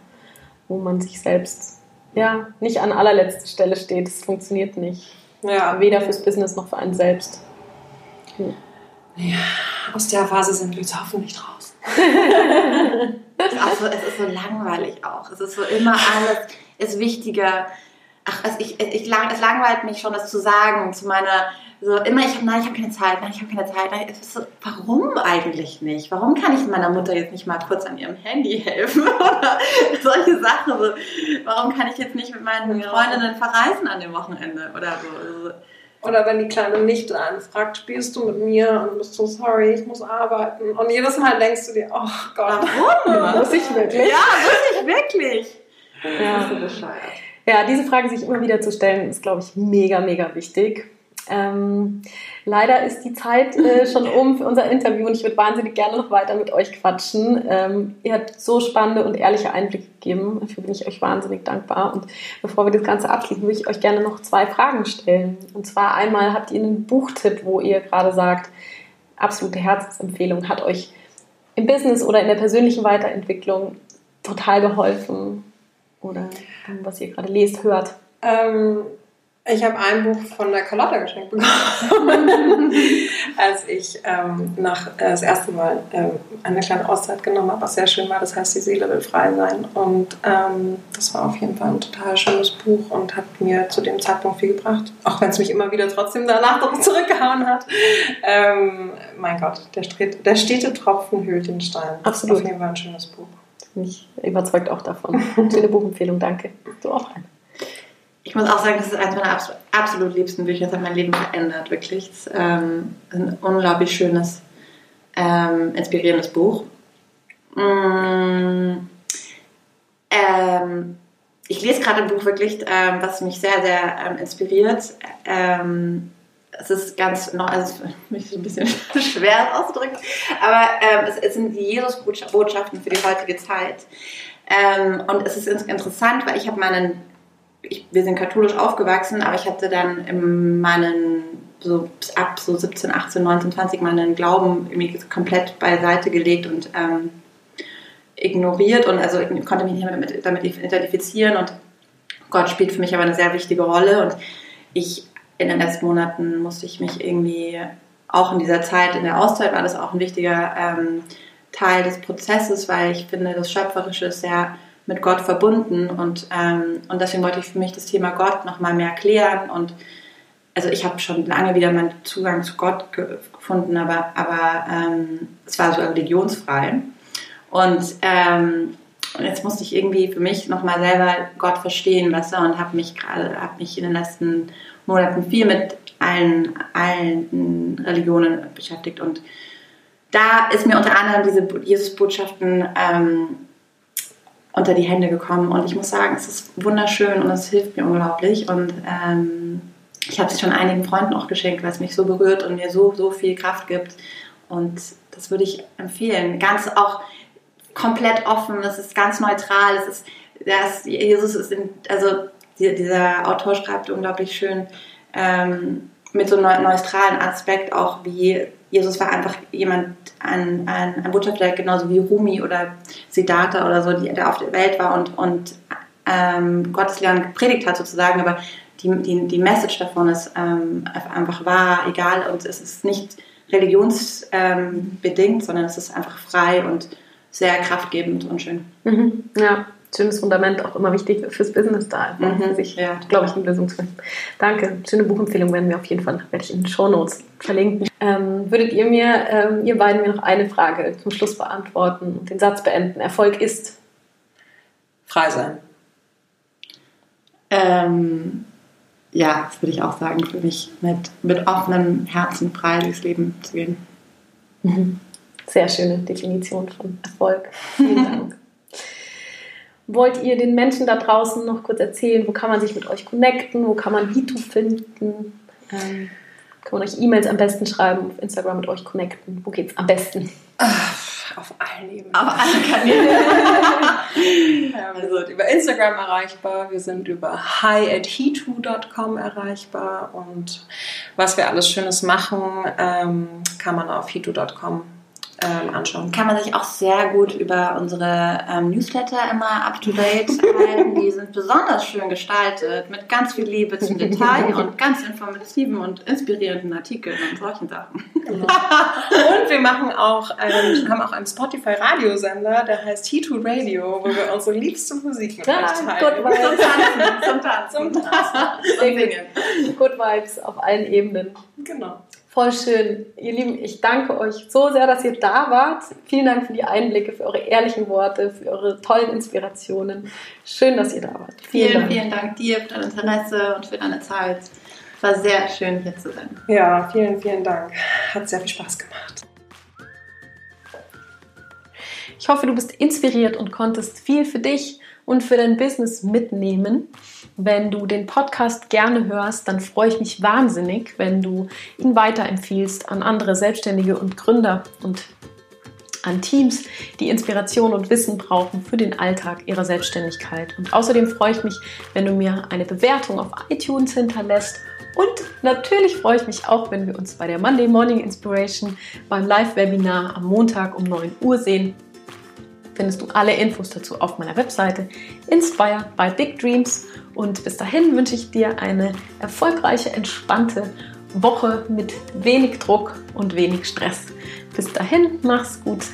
A: wo man sich selbst ja, nicht an allerletzter Stelle steht. Das funktioniert nicht.
C: Ja.
A: Weder fürs Business noch für einen selbst.
C: aus der Phase sind wir jetzt hoffentlich raus.
B: es, so, es ist so langweilig auch. Es ist so immer alles ist wichtiger. Ach, also ich, ich, es langweilt mich schon, das zu sagen, zu meiner so immer, ich habe, nein, ich habe keine Zeit, nein, ich habe keine Zeit. Nein, so, warum eigentlich nicht? Warum kann ich meiner Mutter jetzt nicht mal kurz an ihrem Handy helfen oder solche Sachen? So, warum kann ich jetzt nicht mit meinen Freundinnen verreisen an dem Wochenende oder so?
C: Oder wenn die kleine Nichte anfragt, spielst du mit mir? Und bist so, sorry, ich muss arbeiten. Und jedes Mal denkst du dir, oh Gott.
B: Warum?
A: muss ich wirklich?
B: Ja, muss ich wirklich.
A: Ja. Das ist bescheuert. Ja, diese Frage sich immer wieder zu stellen, ist, glaube ich, mega, mega wichtig. Ähm, leider ist die Zeit äh, schon um für unser Interview und ich würde wahnsinnig gerne noch weiter mit euch quatschen. Ähm, ihr habt so spannende und ehrliche Einblicke gegeben. Dafür bin ich euch wahnsinnig dankbar. Und bevor wir das Ganze abschließen, würde ich euch gerne noch zwei Fragen stellen. Und zwar einmal habt ihr einen Buchtipp, wo ihr gerade sagt, absolute Herzensempfehlung, hat euch im Business oder in der persönlichen Weiterentwicklung total geholfen? Oder was ihr gerade lest, hört?
C: Ähm, ich habe ein Buch von der Carlotta geschenkt bekommen, als ich ähm, nach, äh, das erste Mal ähm, eine kleine Auszeit genommen habe, was sehr schön war. Das heißt, die Seele will frei sein. Und ähm, das war auf jeden Fall ein total schönes Buch und hat mir zu dem Zeitpunkt viel gebracht. Auch wenn es mich immer wieder trotzdem danach zurückgehauen hat. Ähm, mein Gott, der, der stete Tropfen hüllt den Stein.
A: Absolut.
C: Auf jeden Fall ein schönes Buch.
A: Mich überzeugt auch davon. Schöne Buchempfehlung, danke. Du auch eine.
B: Ich muss auch sagen, das ist eines meiner absolut liebsten Bücher. Das hat mein Leben verändert, wirklich. Es ist ähm, ein unglaublich schönes, ähm, inspirierendes Buch. Mm, ähm, ich lese gerade ein Buch wirklich, ähm, was mich sehr, sehr ähm, inspiriert. Es ist ganz noch, also mich so ein bisschen schwer auszudrücken, aber es, es, sind die Jesus-Botschaften für die heutige Zeit. und es ist interessant, weil ich habe meinen ich, wir sind katholisch aufgewachsen, aber ich hatte dann in meinen, so ab so 17, 18, 19, 20 meinen Glauben irgendwie komplett beiseite gelegt und ähm, ignoriert und also ich konnte mich nicht mehr damit, damit identifizieren und Gott spielt für mich aber eine sehr wichtige Rolle und ich in den letzten Monaten musste ich mich irgendwie auch in dieser Zeit, in der Auszeit war das auch ein wichtiger ähm, Teil des Prozesses, weil ich finde, das Schöpferische ist sehr mit Gott verbunden. Und, ähm, und deswegen wollte ich für mich das Thema Gott nochmal mehr klären und also ich habe schon lange wieder meinen Zugang zu Gott gefunden, aber, aber ähm, es war so religionsfrei. Und, ähm, und jetzt musste ich irgendwie für mich nochmal selber Gott verstehen, weißt du, und habe mich gerade, habe mich in den letzten Monaten viel mit allen, allen Religionen beschäftigt. Und da ist mir unter anderem diese Jesus-Botschaften ähm, unter die Hände gekommen. Und ich muss sagen, es ist wunderschön und es hilft mir unglaublich. Und ähm, ich habe es schon einigen Freunden auch geschenkt, weil es mich so berührt und mir so, so viel Kraft gibt. Und das würde ich empfehlen. Ganz auch komplett offen, es ist ganz neutral. Es ist, das, Jesus ist, in, also dieser Autor schreibt unglaublich schön ähm, mit so einem neutralen Aspekt auch, wie Jesus war einfach jemand, ein, ein, ein Botschafter, genauso wie Rumi oder Siddhartha oder so, der auf der Welt war und, und ähm, Gottes Lernen gepredigt hat sozusagen, aber die, die, die Message davon ist ähm, einfach wahr, egal und es ist nicht religionsbedingt, ähm, sondern es ist einfach frei und sehr kraftgebend und schön.
A: Mhm. Ja, schönes Fundament, auch immer wichtig fürs Business da,
B: mhm.
A: sich, ja, glaube ich, eine Lösung zu finden. Danke, schöne Buchempfehlung werden wir auf jeden Fall, werde ich in den Shownotes verlinken. Ähm, würdet ihr mir, ähm, ihr beiden mir noch eine Frage zum Schluss beantworten und den Satz beenden? Erfolg ist?
C: Frei sein.
B: Ähm, ja, das würde ich auch sagen, für mich mit, mit offenem Herzen frei durchs Leben zu gehen.
A: Mhm. Sehr schöne Definition von Erfolg. Vielen Dank. Wollt ihr den Menschen da draußen noch kurz erzählen, wo kann man sich mit euch connecten, wo kann man Hitu finden? Ähm, kann man euch E-Mails am besten schreiben, auf Instagram mit euch connecten? Wo geht's am besten?
C: Auf allen Ebenen.
B: Auf allen Kanälen.
C: wir sind über Instagram erreichbar, wir sind über hi@hitu.com erreichbar und was wir alles Schönes machen, ähm, kann man auf hitu.com ähm, anschauen.
B: Kann man sich auch sehr gut über unsere ähm, Newsletter immer up to date halten. Die sind besonders schön gestaltet, mit ganz viel Liebe zum Detail und ganz informativen und inspirierenden Artikeln und solchen Sachen.
C: Genau. und wir machen auch einen, haben auch einen Spotify-Radiosender, der heißt He2 Radio, wo wir unsere liebste Musik mit
A: Ja,
C: euch teilen.
A: Good Vibes.
B: Zum Tanzen, zum Tanzen.
C: Zum Tanzen.
A: Good Vibes auf allen Ebenen.
C: Genau.
A: Voll schön. Ihr Lieben, ich danke euch so sehr, dass ihr da wart. Vielen Dank für die Einblicke, für eure ehrlichen Worte, für eure tollen Inspirationen. Schön, dass ihr da wart.
B: Vielen, vielen Dank dir für dein Interesse und für deine Zeit. Es war sehr schön, hier zu sein.
C: Ja, vielen, vielen Dank. Hat sehr viel Spaß gemacht.
A: Ich hoffe, du bist inspiriert und konntest viel für dich und für dein Business mitnehmen. Wenn du den Podcast gerne hörst, dann freue ich mich wahnsinnig, wenn du ihn weiterempfiehlst an andere Selbstständige und Gründer und an Teams, die Inspiration und Wissen brauchen für den Alltag ihrer Selbstständigkeit. Und außerdem freue ich mich, wenn du mir eine Bewertung auf iTunes hinterlässt. Und natürlich freue ich mich auch, wenn wir uns bei der Monday Morning Inspiration beim Live-Webinar am Montag um 9 Uhr sehen findest du alle Infos dazu auf meiner Webseite Inspired by Big Dreams. Und bis dahin wünsche ich dir eine erfolgreiche, entspannte Woche mit wenig Druck und wenig Stress. Bis dahin, mach's gut,